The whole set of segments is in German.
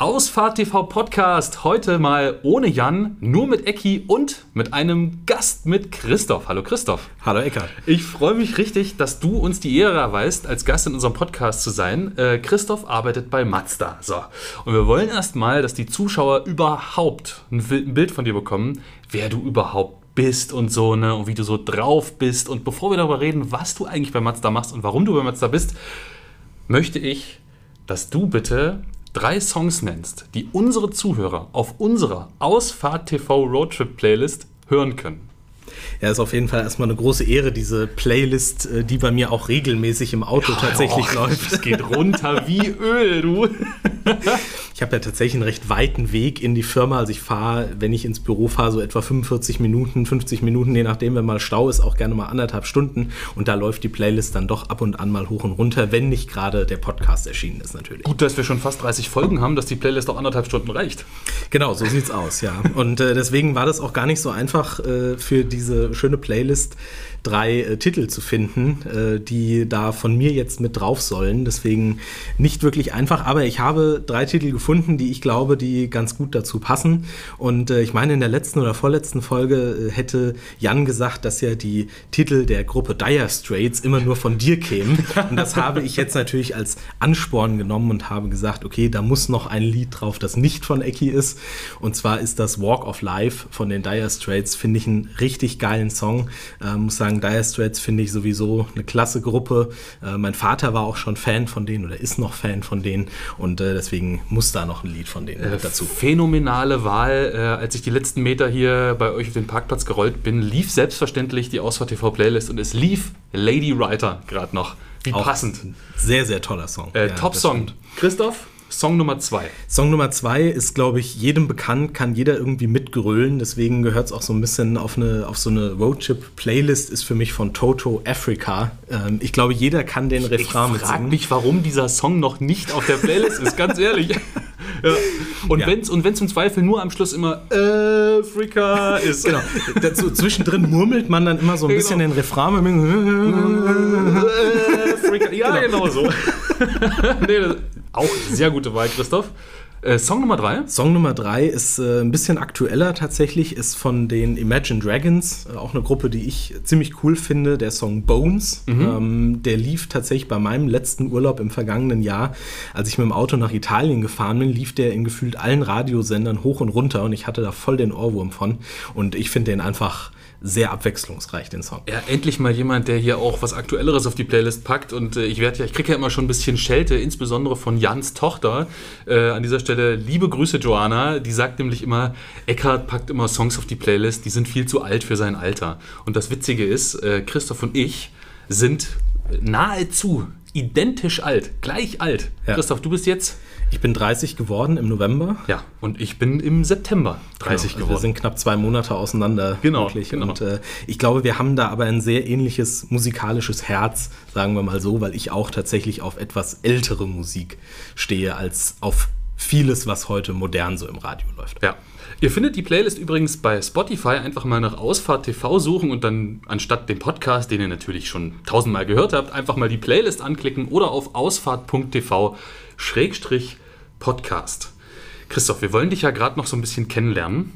Ausfahrt TV Podcast. Heute mal ohne Jan, nur mit Ecki und mit einem Gast mit Christoph. Hallo Christoph. Hallo Eckart. Ich freue mich richtig, dass du uns die Ehre erweist, als Gast in unserem Podcast zu sein. Äh, Christoph arbeitet bei Mazda. So. Und wir wollen erstmal, dass die Zuschauer überhaupt ein Bild von dir bekommen, wer du überhaupt bist und so, ne, und wie du so drauf bist. Und bevor wir darüber reden, was du eigentlich bei Mazda machst und warum du bei Mazda bist, möchte ich, dass du bitte drei Songs nennst, die unsere Zuhörer auf unserer Ausfahrt TV Roadtrip Playlist hören können. Ja, ist auf jeden Fall erstmal eine große Ehre, diese Playlist, äh, die bei mir auch regelmäßig im Auto ja, tatsächlich och, läuft. Es geht runter wie Öl, du. ich habe ja tatsächlich einen recht weiten Weg in die Firma. Also ich fahre, wenn ich ins Büro fahre, so etwa 45 Minuten, 50 Minuten, je nachdem, wenn mal Stau ist, auch gerne mal anderthalb Stunden. Und da läuft die Playlist dann doch ab und an mal hoch und runter, wenn nicht gerade der Podcast erschienen ist natürlich. Gut, dass wir schon fast 30 Folgen haben, dass die Playlist auch anderthalb Stunden reicht. Genau, so sieht's aus, ja. Und äh, deswegen war das auch gar nicht so einfach äh, für diese schöne Playlist drei äh, Titel zu finden, äh, die da von mir jetzt mit drauf sollen. Deswegen nicht wirklich einfach, aber ich habe drei Titel gefunden, die ich glaube, die ganz gut dazu passen. Und äh, ich meine, in der letzten oder vorletzten Folge äh, hätte Jan gesagt, dass ja die Titel der Gruppe Dire Straits immer nur von dir kämen. Und das habe ich jetzt natürlich als Ansporn genommen und habe gesagt, okay, da muss noch ein Lied drauf, das nicht von Ecki ist. Und zwar ist das Walk of Life von den Dire Straits. Finde ich einen richtig geilen Song. Äh, muss sagen, sagen, Dire Straits finde ich sowieso eine klasse Gruppe. Äh, mein Vater war auch schon Fan von denen oder ist noch Fan von denen und äh, deswegen muss da noch ein Lied von denen äh, dazu. Phänomenale Wahl. Äh, als ich die letzten Meter hier bei euch auf den Parkplatz gerollt bin, lief selbstverständlich die Ausfahrt TV Playlist und es lief Lady Writer gerade noch. Wie auch passend. Sehr, sehr toller Song. Äh, ja, Top Song. Christoph? Song Nummer zwei. Song Nummer zwei ist, glaube ich, jedem bekannt, kann jeder irgendwie mitgrölen. Deswegen gehört es auch so ein bisschen auf, eine, auf so eine Roadtrip-Playlist, ist für mich von Toto Africa. Ähm, ich glaube, jeder kann den Refrain mitsingen. Ich frage mich, warum dieser Song noch nicht auf der Playlist ist, ganz ehrlich. ja. Und ja. wenn es und wenn's im Zweifel nur am Schluss immer Afrika ist. Genau. Dazu, zwischendrin murmelt man dann immer so ein genau. bisschen den Refrain. Afrika. Ja, genau, genau so. nee, das, auch sehr gute Wahl, Christoph. Äh, Song Nummer drei? Song Nummer drei ist äh, ein bisschen aktueller tatsächlich, ist von den Imagine Dragons, äh, auch eine Gruppe, die ich ziemlich cool finde, der Song Bones. Mhm. Ähm, der lief tatsächlich bei meinem letzten Urlaub im vergangenen Jahr, als ich mit dem Auto nach Italien gefahren bin, lief der in gefühlt allen Radiosendern hoch und runter und ich hatte da voll den Ohrwurm von. Und ich finde den einfach sehr abwechslungsreich, den Song. Ja, endlich mal jemand, der hier auch was Aktuelleres auf die Playlist packt. Und äh, ich werde ja, ich kriege ja immer schon ein bisschen Schelte, insbesondere von Jans Tochter. Äh, an dieser Stelle liebe Grüße, Joanna. Die sagt nämlich immer, Eckhard packt immer Songs auf die Playlist, die sind viel zu alt für sein Alter. Und das Witzige ist, äh, Christoph und ich sind nahezu identisch alt, gleich alt. Ja. Christoph, du bist jetzt ich bin 30 geworden im November. Ja, und ich bin im September 30 genau, also geworden. Wir sind knapp zwei Monate auseinander. Genau. Wirklich. genau. Und äh, ich glaube, wir haben da aber ein sehr ähnliches musikalisches Herz, sagen wir mal so, weil ich auch tatsächlich auf etwas ältere Musik stehe als auf vieles, was heute modern so im Radio läuft. Ja. Ihr findet die Playlist übrigens bei Spotify. Einfach mal nach Ausfahrt TV suchen und dann anstatt dem Podcast, den ihr natürlich schon tausendmal gehört habt, einfach mal die Playlist anklicken oder auf ausfahrt.tv Schrägstrich Podcast. Christoph, wir wollen dich ja gerade noch so ein bisschen kennenlernen.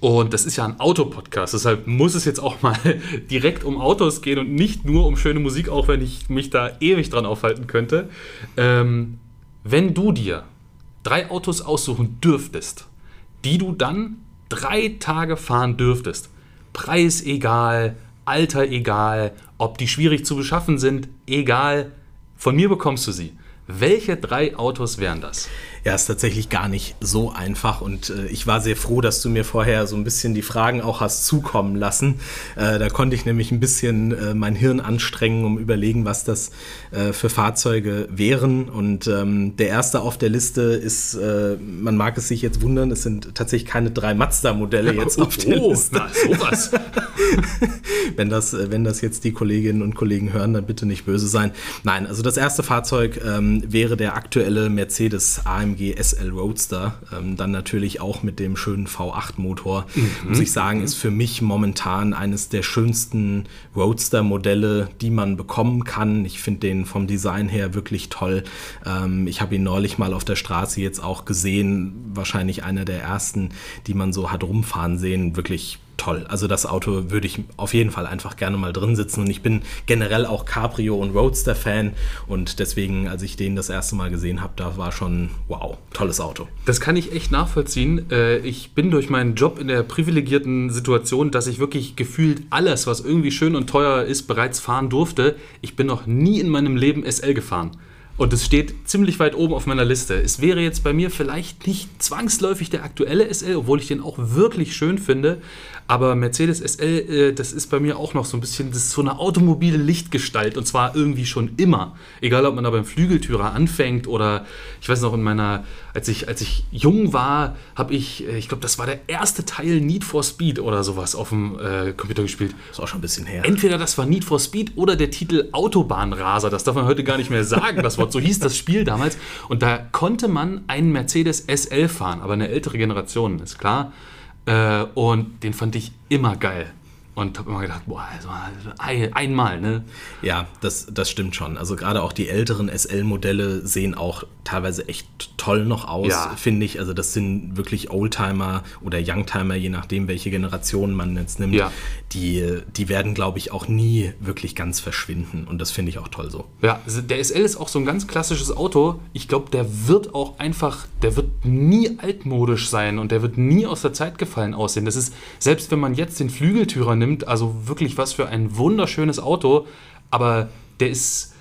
Und das ist ja ein Autopodcast, deshalb muss es jetzt auch mal direkt um Autos gehen und nicht nur um schöne Musik, auch wenn ich mich da ewig dran aufhalten könnte. Ähm, wenn du dir drei Autos aussuchen dürftest, die du dann drei Tage fahren dürftest, Preis egal, Alter egal, ob die schwierig zu beschaffen sind, egal, von mir bekommst du sie. Welche drei Autos wären das? Ja, ist tatsächlich gar nicht so einfach und äh, ich war sehr froh, dass du mir vorher so ein bisschen die Fragen auch hast zukommen lassen. Äh, da konnte ich nämlich ein bisschen äh, mein Hirn anstrengen, um überlegen, was das äh, für Fahrzeuge wären. Und ähm, der erste auf der Liste ist, äh, man mag es sich jetzt wundern, es sind tatsächlich keine drei Mazda-Modelle jetzt auf der oh, Liste. Na, sowas. wenn, das, äh, wenn das jetzt die Kolleginnen und Kollegen hören, dann bitte nicht böse sein. Nein, also das erste Fahrzeug ähm, wäre der aktuelle Mercedes AMG AMG SL Roadster, ähm, dann natürlich auch mit dem schönen V8-Motor, mhm. muss ich sagen, ist für mich momentan eines der schönsten Roadster-Modelle, die man bekommen kann. Ich finde den vom Design her wirklich toll. Ähm, ich habe ihn neulich mal auf der Straße jetzt auch gesehen, wahrscheinlich einer der ersten, die man so hat rumfahren sehen. Wirklich toll. Also das Auto würde ich auf jeden Fall einfach gerne mal drin sitzen und ich bin generell auch Cabrio und Roadster Fan und deswegen, als ich den das erste Mal gesehen habe, da war schon wow, tolles Auto. Das kann ich echt nachvollziehen. Äh, ich bin durch meinen Job in der privilegierten Situation, dass ich wirklich gefühlt alles, was irgendwie schön und teuer ist, bereits fahren durfte. Ich bin noch nie in meinem Leben SL gefahren. Und es steht ziemlich weit oben auf meiner Liste. Es wäre jetzt bei mir vielleicht nicht zwangsläufig der aktuelle SL, obwohl ich den auch wirklich schön finde. Aber Mercedes SL, äh, das ist bei mir auch noch so ein bisschen, das ist so eine automobile Lichtgestalt und zwar irgendwie schon immer. Egal, ob man da beim Flügeltürer anfängt oder ich weiß noch, in meiner, als ich, als ich jung war, habe ich, äh, ich glaube, das war der erste Teil Need for Speed oder sowas auf dem äh, Computer gespielt. Das ist auch schon ein bisschen her. Entweder das war Need for Speed oder der Titel Autobahnraser. Das darf man heute gar nicht mehr sagen, das Wort. So hieß das Spiel damals. Und da konnte man einen Mercedes SL fahren, aber eine ältere Generation, ist klar. Äh, und den fand ich immer geil. Und habe immer gedacht, boah, also einmal, ne? Ja, das, das stimmt schon. Also gerade auch die älteren SL-Modelle sehen auch teilweise echt toll noch aus, ja. finde ich. Also das sind wirklich Oldtimer oder Youngtimer, je nachdem, welche Generation man jetzt nimmt. Ja. Die, die werden, glaube ich, auch nie wirklich ganz verschwinden. Und das finde ich auch toll so. Ja, also der SL ist auch so ein ganz klassisches Auto. Ich glaube, der wird auch einfach, der wird nie altmodisch sein und der wird nie aus der Zeit gefallen aussehen. Das ist, selbst wenn man jetzt den Flügeltürer nimmt, nimmt. Also wirklich was für ein wunderschönes Auto, aber der ist.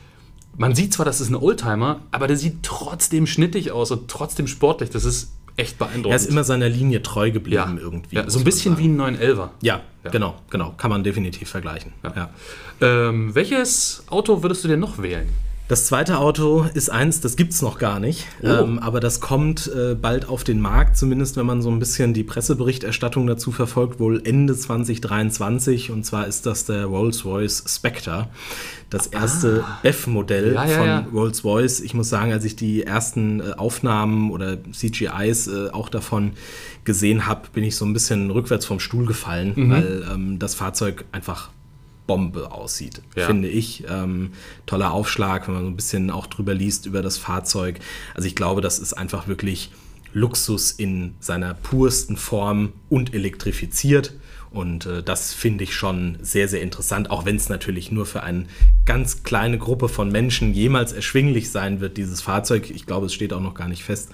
Man sieht zwar, das ist ein Oldtimer, aber der sieht trotzdem schnittig aus und trotzdem sportlich. Das ist echt beeindruckend. Er ist immer seiner Linie treu geblieben ja. irgendwie. Ja, so ein bisschen wie ein 911er. Ja, ja, genau, genau. Kann man definitiv vergleichen. Ja. Ähm, welches Auto würdest du denn noch wählen? Das zweite Auto ist eins, das gibt es noch gar nicht, oh. ähm, aber das kommt äh, bald auf den Markt, zumindest wenn man so ein bisschen die Presseberichterstattung dazu verfolgt, wohl Ende 2023 und zwar ist das der Rolls-Royce Spectre, das erste ah. BEF-Modell ja, ja, von ja. Rolls-Royce. Ich muss sagen, als ich die ersten äh, Aufnahmen oder CGIs äh, auch davon gesehen habe, bin ich so ein bisschen rückwärts vom Stuhl gefallen, mhm. weil ähm, das Fahrzeug einfach Bombe aussieht, ja. finde ich. Ähm, toller Aufschlag, wenn man so ein bisschen auch drüber liest über das Fahrzeug. Also ich glaube, das ist einfach wirklich Luxus in seiner pursten Form und elektrifiziert. Und äh, das finde ich schon sehr, sehr interessant, auch wenn es natürlich nur für eine ganz kleine Gruppe von Menschen jemals erschwinglich sein wird, dieses Fahrzeug. Ich glaube, es steht auch noch gar nicht fest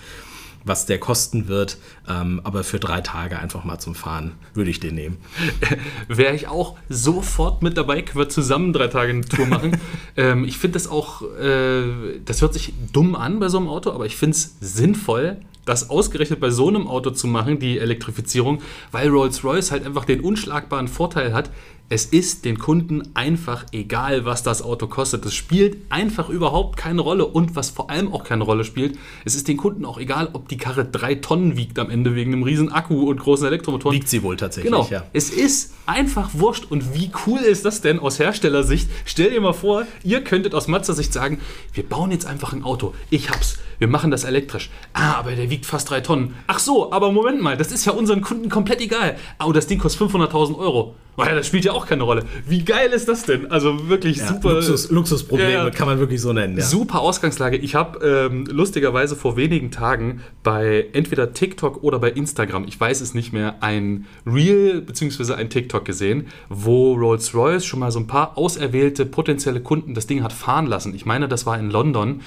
was der kosten wird. Ähm, aber für drei Tage einfach mal zum Fahren würde ich den nehmen. Wäre ich auch sofort mit dabei, können wir zusammen drei Tage eine Tour machen. ähm, ich finde das auch, äh, das hört sich dumm an bei so einem Auto, aber ich finde es sinnvoll, das ausgerechnet bei so einem Auto zu machen, die Elektrifizierung, weil Rolls-Royce halt einfach den unschlagbaren Vorteil hat, es ist den Kunden einfach egal, was das Auto kostet. Es spielt einfach überhaupt keine Rolle. Und was vor allem auch keine Rolle spielt, es ist den Kunden auch egal, ob die Karre drei Tonnen wiegt am Ende wegen einem riesen Akku und großen Elektromotoren. Wiegt sie wohl tatsächlich, genau. ja. Es ist einfach wurscht. Und wie cool ist das denn aus Herstellersicht? Stell dir mal vor, ihr könntet aus Mazda-Sicht sagen, wir bauen jetzt einfach ein Auto. Ich hab's. Wir machen das elektrisch. Ah, aber der wiegt fast drei Tonnen. Ach so, aber Moment mal, das ist ja unseren Kunden komplett egal. Oh, das Ding kostet 500.000 Euro. Oh ja, das spielt ja auch keine Rolle. Wie geil ist das denn? Also wirklich ja, super. Luxus, Luxusprobleme ja, kann man wirklich so nennen. Ja. Super Ausgangslage. Ich habe ähm, lustigerweise vor wenigen Tagen bei entweder TikTok oder bei Instagram, ich weiß es nicht mehr, ein Reel bzw. ein TikTok gesehen, wo Rolls-Royce schon mal so ein paar auserwählte potenzielle Kunden das Ding hat fahren lassen. Ich meine, das war in London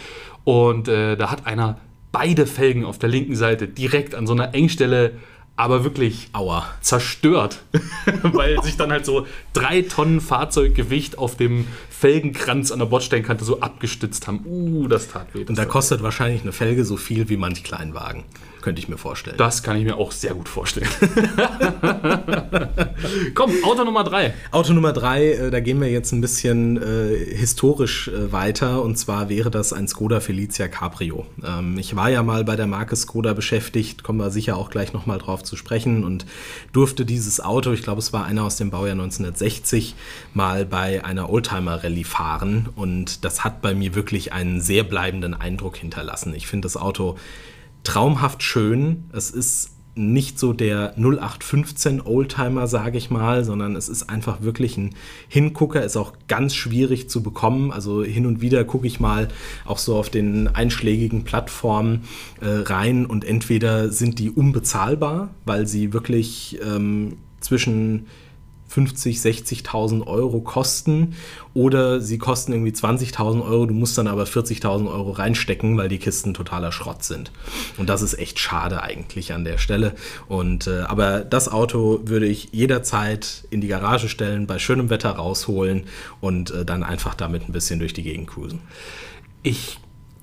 und äh, da hat einer beide Felgen auf der linken Seite direkt an so einer Engstelle aber wirklich Aua. zerstört, weil sich dann halt so drei Tonnen Fahrzeuggewicht auf dem Felgenkranz an der Bordsteinkante so abgestützt haben. Uh, das tat weh. Das Und da kostet wahrscheinlich eine Felge so viel wie manch Kleinwagen könnte ich mir vorstellen. Das kann ich mir auch sehr gut vorstellen. Komm, Auto Nummer drei. Auto Nummer drei, äh, da gehen wir jetzt ein bisschen äh, historisch äh, weiter und zwar wäre das ein Skoda Felicia Cabrio. Ähm, ich war ja mal bei der Marke Skoda beschäftigt, kommen wir sicher auch gleich nochmal drauf zu sprechen und durfte dieses Auto, ich glaube es war einer aus dem Baujahr 1960, mal bei einer Oldtimer-Rallye fahren und das hat bei mir wirklich einen sehr bleibenden Eindruck hinterlassen. Ich finde das Auto traumhaft schön. Es ist nicht so der 0815 Oldtimer, sage ich mal, sondern es ist einfach wirklich ein Hingucker, ist auch ganz schwierig zu bekommen. Also hin und wieder gucke ich mal auch so auf den einschlägigen Plattformen äh, rein und entweder sind die unbezahlbar, weil sie wirklich ähm, zwischen 50, 60.000 Euro kosten oder sie kosten irgendwie 20.000 Euro, du musst dann aber 40.000 Euro reinstecken, weil die Kisten totaler Schrott sind. Und das ist echt schade eigentlich an der Stelle. Und, äh, aber das Auto würde ich jederzeit in die Garage stellen, bei schönem Wetter rausholen und äh, dann einfach damit ein bisschen durch die Gegend cruisen. Ich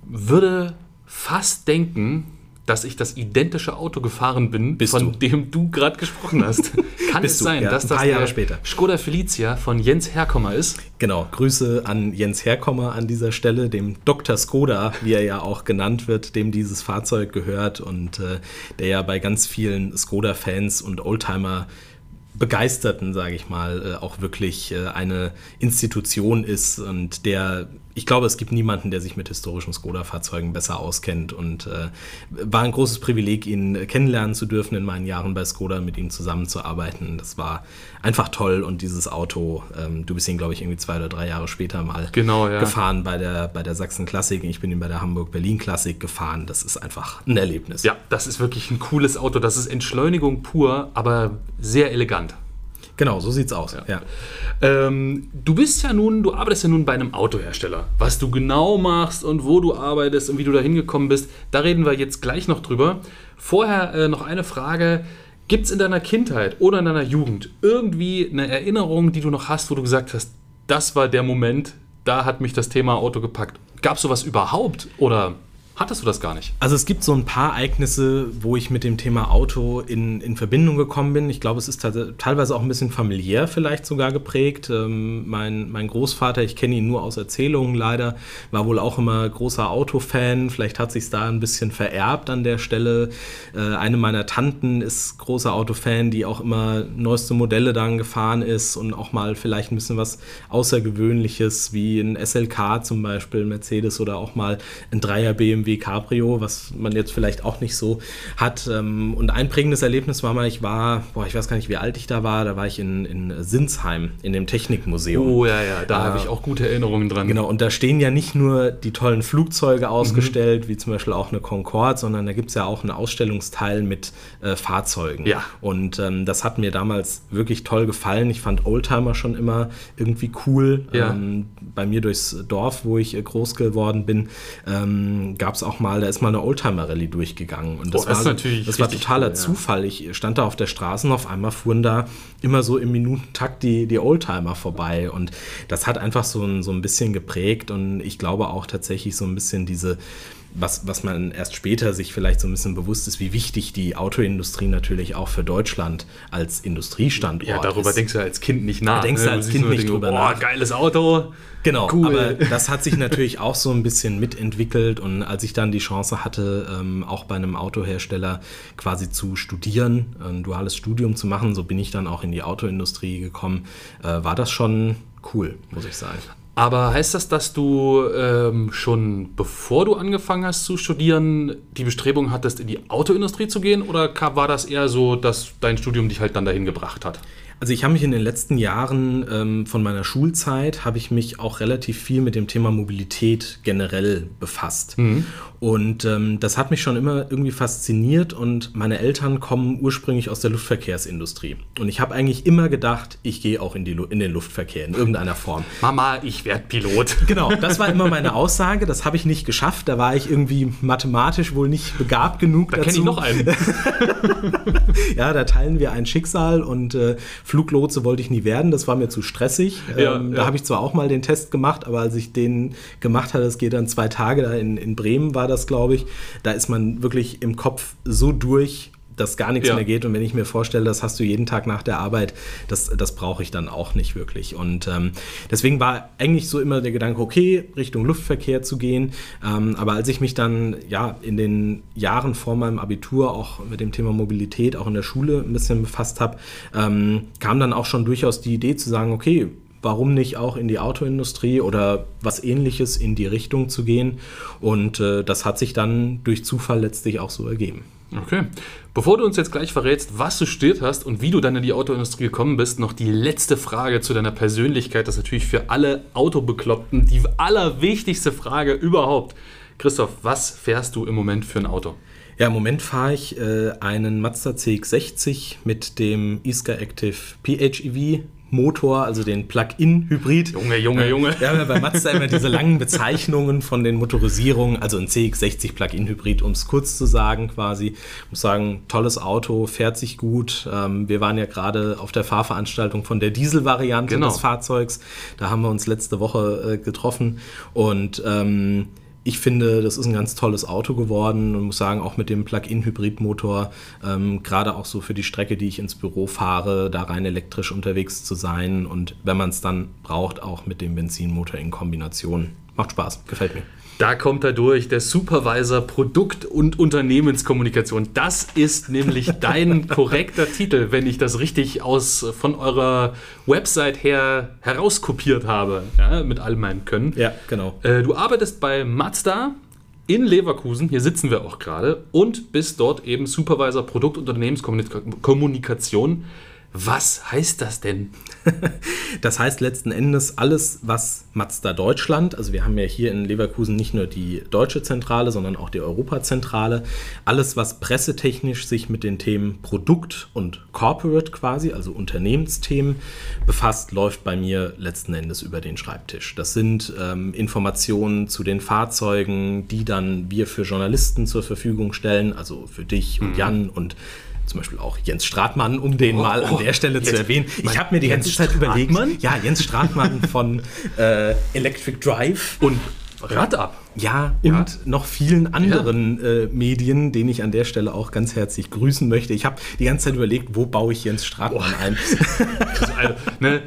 würde fast denken, dass ich das identische Auto gefahren bin, Bist von du? dem du gerade gesprochen hast. Kann Bist es du, sein, ja, dass ein das paar Jahre später. Skoda Felicia von Jens Herkommer ist? Genau, Grüße an Jens Herkommer an dieser Stelle, dem Dr. Skoda, wie er ja auch genannt wird, dem dieses Fahrzeug gehört und äh, der ja bei ganz vielen Skoda-Fans und Oldtimer Begeisterten, sage ich mal, äh, auch wirklich äh, eine Institution ist und der, ich glaube, es gibt niemanden, der sich mit historischen Skoda-Fahrzeugen besser auskennt und äh, war ein großes Privileg, ihn kennenlernen zu dürfen in meinen Jahren bei Skoda, mit ihm zusammenzuarbeiten. Das war einfach toll und dieses Auto, ähm, du bist ihn, glaube ich, irgendwie zwei oder drei Jahre später mal Genau, ja. gefahren bei der, bei der Sachsen Klassik. Ich bin ihn bei der Hamburg-Berlin Klassik gefahren. Das ist einfach ein Erlebnis. Ja, das ist wirklich ein cooles Auto. Das ist Entschleunigung pur, aber sehr elegant. Genau, so sieht's aus. Ja. Ähm, du bist ja nun, du arbeitest ja nun bei einem Autohersteller. Was du genau machst und wo du arbeitest und wie du da hingekommen bist, da reden wir jetzt gleich noch drüber. Vorher äh, noch eine Frage. Gibt es in deiner Kindheit oder in deiner Jugend irgendwie eine Erinnerung, die du noch hast, wo du gesagt hast, das war der Moment, da hat mich das Thema Auto gepackt? Gab es sowas überhaupt oder hattest du das gar nicht? Also es gibt so ein paar Ereignisse, wo ich mit dem Thema Auto in, in Verbindung gekommen bin. Ich glaube, es ist teilweise auch ein bisschen familiär vielleicht sogar geprägt. Ähm, mein, mein Großvater, ich kenne ihn nur aus Erzählungen leider, war wohl auch immer großer Autofan. Vielleicht hat sich da ein bisschen vererbt an der Stelle. Äh, eine meiner Tanten ist großer Autofan, die auch immer neueste Modelle dann gefahren ist und auch mal vielleicht ein bisschen was Außergewöhnliches wie ein SLK zum Beispiel, Mercedes oder auch mal ein Dreier BMW Cabrio, was man jetzt vielleicht auch nicht so hat. Ähm, Und ein prägendes Erlebnis war mal, ich war, boah, ich weiß gar nicht, wie alt ich da war, da war ich in, in Sinsheim, in dem Technikmuseum. Oh ja, ja, da Äh, habe ich auch gute Erinnerungen dran. Genau, und da stehen ja nicht nur die tollen Flugzeuge ausgestellt, wie zum Beispiel auch eine Concorde, sondern da gibt es ja auch einen Ausstellungsteil mit äh, Fahrzeugen. Ja. Und ähm, das hat mir damals wirklich toll gefallen. Ich fand Oldtimer schon immer irgendwie cool. Ja. Ähm, bei mir durchs Dorf, wo ich äh, groß geworden bin, ähm, gab es auch mal, da ist mal eine Oldtimer-Rallye durchgegangen. Und das, Oh, das war, natürlich das war totaler cool. Zufall. Ich stand da auf der Straße und auf einmal fuhren da immer so im Minutentakt die, die Oldtimer vorbei. Und das hat einfach so ein, so ein bisschen geprägt und ich glaube auch tatsächlich so ein bisschen diese, was, was man erst später sich vielleicht so ein bisschen bewusst ist, wie wichtig die Autoindustrie natürlich auch für Deutschland als Industriestandort Ja, darüber ist. denkst du als Kind nicht nach. Da denkst du ne? als siehst Kind nicht drüber boah, nach. geiles Auto. Genau, Cool. aber das hat sich natürlich auch so ein bisschen mitentwickelt und als ich dann die Chance hatte, ähm, auch bei einem Autohersteller quasi zu studieren, ein duales Studium zu machen, so bin ich dann auch in die Autoindustrie gekommen, äh, war das schon cool, muss ich sagen. Aber heißt das, dass du ähm, schon bevor du angefangen hast zu studieren, die Bestrebung hattest, in die Autoindustrie zu gehen? Oder war das eher so, dass dein Studium dich halt dann dahin gebracht hat? Also ich habe mich in den letzten Jahren ähm, von meiner Schulzeit, habe ich mich auch relativ viel mit dem Thema Mobilität generell befasst. Und ähm, das hat mich schon immer irgendwie fasziniert und meine Eltern kommen ursprünglich aus der Luftverkehrsindustrie. Und ich habe eigentlich immer gedacht, ich gehe auch in, die, in den Luftverkehr in irgendeiner Form. Mama, ich werde Pilot. Genau, das war immer meine Aussage. Das habe ich nicht geschafft. Da war ich irgendwie mathematisch wohl nicht begabt genug Da kenne ich noch einen. Ja, da teilen wir ein Schicksal und äh, Fluglotse wollte ich nie werden, das war mir zu stressig. Ja, ähm, ja. Da habe ich zwar auch mal den Test gemacht, aber als ich den gemacht hatte, das geht dann zwei Tage, da in, in Bremen war das, glaube ich, da ist man wirklich im Kopf so durch, dass gar nichts Ja. mehr geht. Und wenn ich mir vorstelle, das hast du jeden Tag nach der Arbeit, das, das brauche ich dann auch nicht wirklich. Und ähm, deswegen war eigentlich so immer der Gedanke, okay, Richtung Luftverkehr zu gehen. Ähm, aber als ich mich dann ja in den Jahren vor meinem Abitur auch mit dem Thema Mobilität auch in der Schule ein bisschen befasst habe, ähm, kam dann auch schon durchaus die Idee zu sagen, okay, warum nicht auch in die Autoindustrie oder was ähnliches in die Richtung zu gehen. Und äh, das hat sich dann durch Zufall letztlich auch so ergeben. Okay. Bevor du uns jetzt gleich verrätst, was du studiert hast und wie du dann in die Autoindustrie gekommen bist, noch die letzte Frage zu deiner Persönlichkeit. Das ist natürlich für alle Autobekloppten die allerwichtigste Frage überhaupt. Christoph, was fährst du im Moment für ein Auto? Ja, im Moment fahre ich äh, einen Mazda CX-60 mit dem Iska Active PHEV Motor, also den Plug-in-Hybrid. Junge, Junge, Junge. Wir haben ja bei Mazda immer diese langen Bezeichnungen von den Motorisierungen, also ein CX-60 Plug-in-Hybrid, um es kurz zu sagen quasi. Ich muss sagen, tolles Auto, fährt sich gut. Ähm, wir waren ja gerade auf der Fahrveranstaltung von der Diesel-Variante genau. des Fahrzeugs. Da haben wir uns letzte Woche äh, getroffen und ähm, ich finde, das ist ein ganz tolles Auto geworden und muss sagen, auch mit dem Plug-in-Hybrid-Motor, ähm, gerade auch so für die Strecke, die ich ins Büro fahre, da rein elektrisch unterwegs zu sein und wenn man es dann braucht, auch mit dem Benzinmotor in Kombination. Macht Spaß, gefällt mir. Da kommt er durch, der Supervisor Produkt- und Unternehmenskommunikation. Das ist nämlich dein korrekter Titel, wenn ich das richtig aus von eurer Website her herauskopiert habe, ja, mit all meinem Können. Ja, genau. Äh, du arbeitest bei Mazda in Leverkusen, hier sitzen wir auch gerade, und bist dort eben Supervisor Produkt- und Unternehmenskommunikation. Was heißt das denn? das heißt letzten Endes alles, was Mazda Deutschland, also wir haben ja hier in Leverkusen nicht nur die deutsche Zentrale, sondern auch die Europazentrale, alles, was pressetechnisch sich mit den Themen Produkt und Corporate quasi, also Unternehmensthemen befasst, läuft bei mir letzten Endes über den Schreibtisch. Das sind ähm, Informationen zu den Fahrzeugen, die dann wir für Journalisten zur Verfügung stellen, also für dich und mhm. Jan und zum Beispiel auch Jens Stratmann, um den oh, mal an der Stelle zu erwähnen. Ich habe mir die ganze Zeit überlegt, ja, Jens Stratmann von äh, Electric Drive und Rad ab. Ja, ja, und noch vielen anderen ja. äh, Medien, denen ich an der Stelle auch ganz herzlich grüßen möchte. Ich habe die ganze Zeit überlegt, wo baue ich Jens Stratmann oh. ein. Also, ne,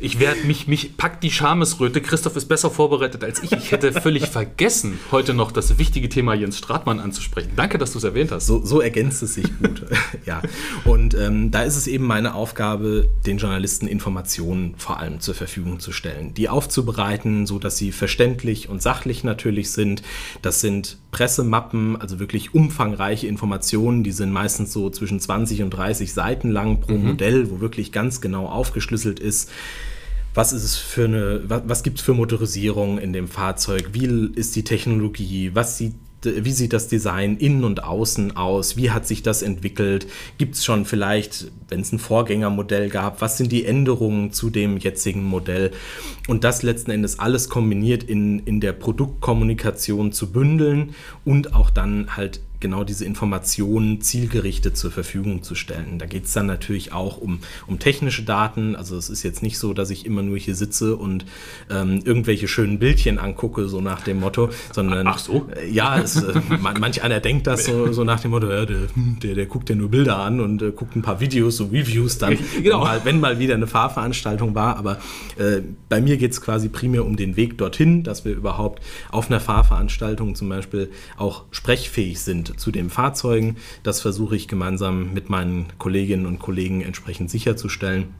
ich werde mich, mich packt die Schamesröte. Christoph ist besser vorbereitet als ich. Ich hätte völlig vergessen, heute noch das wichtige Thema Jens Stratmann anzusprechen. Danke, dass du es erwähnt hast. So, so, ergänzt es sich gut. ja. Und ähm, da ist es eben meine Aufgabe, den Journalisten Informationen vor allem zur Verfügung zu stellen, die aufzubereiten, so dass sie verständlich und sachlich natürlich sind. Das sind Pressemappen, also wirklich umfangreiche Informationen. Die sind meistens so zwischen 20 und 30 Seiten lang pro mhm. Modell, wo wirklich ganz genau aufgeschlüsselt ist was ist es für eine, was, was gibt es für Motorisierung in dem Fahrzeug, wie ist die Technologie, was sieht wie sieht das Design innen und außen aus? Wie hat sich das entwickelt? Gibt es schon vielleicht, wenn es ein Vorgängermodell gab, was sind die Änderungen zu dem jetzigen Modell? Und das letzten Endes alles kombiniert in, in der Produktkommunikation zu bündeln und auch dann halt genau diese Informationen zielgerichtet zur Verfügung zu stellen. Da geht es dann natürlich auch um, um technische Daten. Also es ist jetzt nicht so, dass ich immer nur hier sitze und ähm, irgendwelche schönen Bildchen angucke, so nach dem Motto, sondern Ach so? Äh, ja, es, äh, manch einer denkt das so, so nach dem Motto, ja, der, der, der, guckt ja nur Bilder an und äh, guckt ein paar Videos, so Reviews dann, genau. wenn, mal, wenn mal wieder eine Fahrveranstaltung war. Aber äh, bei mir geht es quasi primär um den Weg dorthin, dass wir überhaupt auf einer Fahrveranstaltung zum Beispiel auch sprechfähig sind zu den Fahrzeugen. Das versuche ich gemeinsam mit meinen Kolleginnen und Kollegen entsprechend sicherzustellen.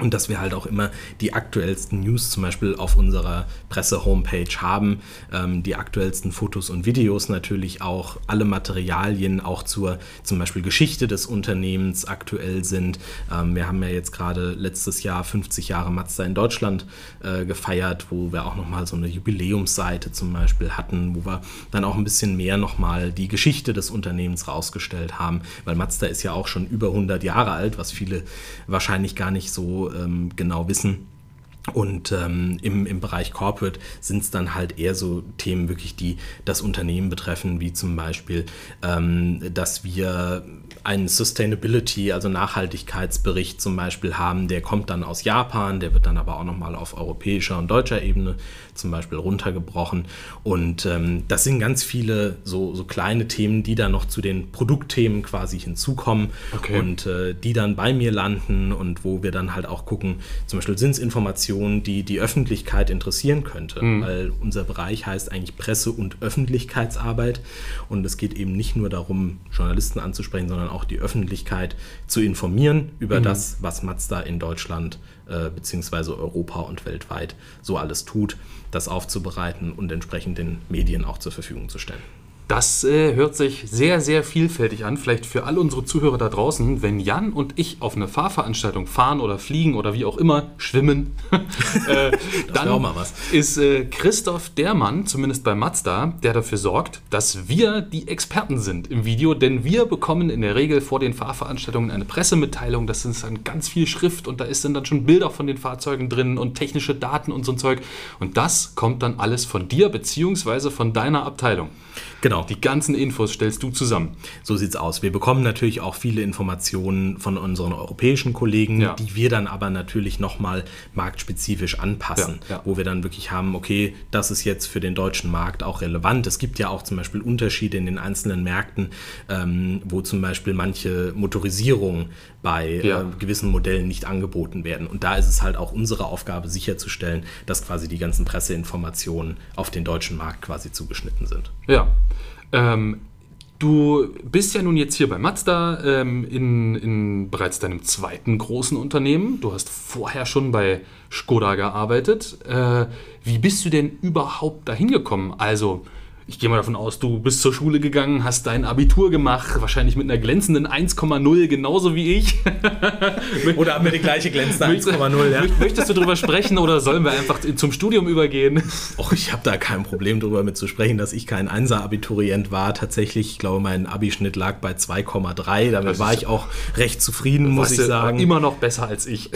Und dass wir halt auch immer die aktuellsten News zum Beispiel auf unserer Presse-Homepage haben, ähm, die aktuellsten Fotos und Videos natürlich auch, alle Materialien auch zur zum Beispiel Geschichte des Unternehmens aktuell sind. Ähm, wir haben ja jetzt gerade letztes Jahr 50 Jahre Mazda in Deutschland äh, gefeiert, wo wir auch nochmal so eine Jubiläumsseite zum Beispiel hatten, wo wir dann auch ein bisschen mehr nochmal die Geschichte des Unternehmens rausgestellt haben, weil Mazda ist ja auch schon über 100 Jahre alt, was viele wahrscheinlich gar nicht so ähm, genau wissen. Und ähm, im, im Bereich Corporate sind es dann halt eher so Themen wirklich, die das Unternehmen betreffen, wie zum Beispiel, ähm, dass wir einen Sustainability, also Nachhaltigkeitsbericht zum Beispiel haben, der kommt dann aus Japan, der wird dann aber auch nochmal auf europäischer und deutscher Ebene zum Beispiel runtergebrochen. Und ähm, das sind ganz viele so, so kleine Themen, die dann noch zu den Produktthemen quasi hinzukommen okay. und äh, die dann bei mir landen und wo wir dann halt auch gucken, zum Beispiel sind es Informationen, Information, die die Öffentlichkeit interessieren könnte, mhm. weil unser Bereich heißt eigentlich Presse- und Öffentlichkeitsarbeit und es geht eben nicht nur darum, Journalisten anzusprechen, sondern auch die Öffentlichkeit zu informieren über mhm. das, was Mazda in Deutschland äh, bzw. Europa und weltweit so alles tut, das aufzubereiten und entsprechend den Medien auch zur Verfügung zu stellen. Das äh, hört sich sehr, sehr vielfältig an. Vielleicht für all unsere Zuhörer da draußen, wenn Jan und ich auf eine Fahrveranstaltung fahren oder fliegen oder wie auch immer schwimmen, äh, dann ist äh, Christoph der Mann, zumindest bei Mazda, der dafür sorgt, dass wir die Experten sind im Video. Denn wir bekommen in der Regel vor den Fahrveranstaltungen eine Pressemitteilung. Das ist dann ganz viel Schrift und da ist dann schon Bilder von den Fahrzeugen drin und technische Daten und so ein Zeug. Und das kommt dann alles von dir beziehungsweise von deiner Abteilung. Genau. Die ganzen Infos stellst du zusammen. So sieht's aus. Wir bekommen natürlich auch viele Informationen von unseren europäischen Kollegen, ja. die wir dann aber natürlich nochmal marktspezifisch anpassen, ja, ja. wo wir dann wirklich haben, okay, das ist jetzt für den deutschen Markt auch relevant. Es gibt ja auch zum Beispiel Unterschiede in den einzelnen Märkten, ähm, wo zum Beispiel manche Motorisierung bei äh, gewissen Modellen nicht angeboten werden. Und da ist es halt auch unsere Aufgabe sicherzustellen, dass quasi die ganzen Presseinformationen auf den deutschen Markt quasi zugeschnitten sind. Ja. Ähm, du bist ja nun jetzt hier bei Mazda ähm, in, in, bereits deinem zweiten großen Unternehmen. Du hast vorher schon bei Skoda gearbeitet. Äh, wie bist du denn überhaupt dahin gekommen? Also, ich gehe mal davon aus, du bist zur Schule gegangen, hast dein Abitur gemacht, wahrscheinlich mit einer glänzenden 1,0, genauso wie ich. oder haben wir die gleiche glänzende 1,0, ja? Möchtest du darüber sprechen oder sollen wir einfach zum Studium übergehen? Och, ich habe da kein Problem darüber mit zu sprechen, dass ich kein 1er-Abiturient war. Tatsächlich, ich glaube, mein Abischnitt lag bei 2,3. Damit das war ich auch recht zufrieden, muss ich sagen. Immer noch besser als ich.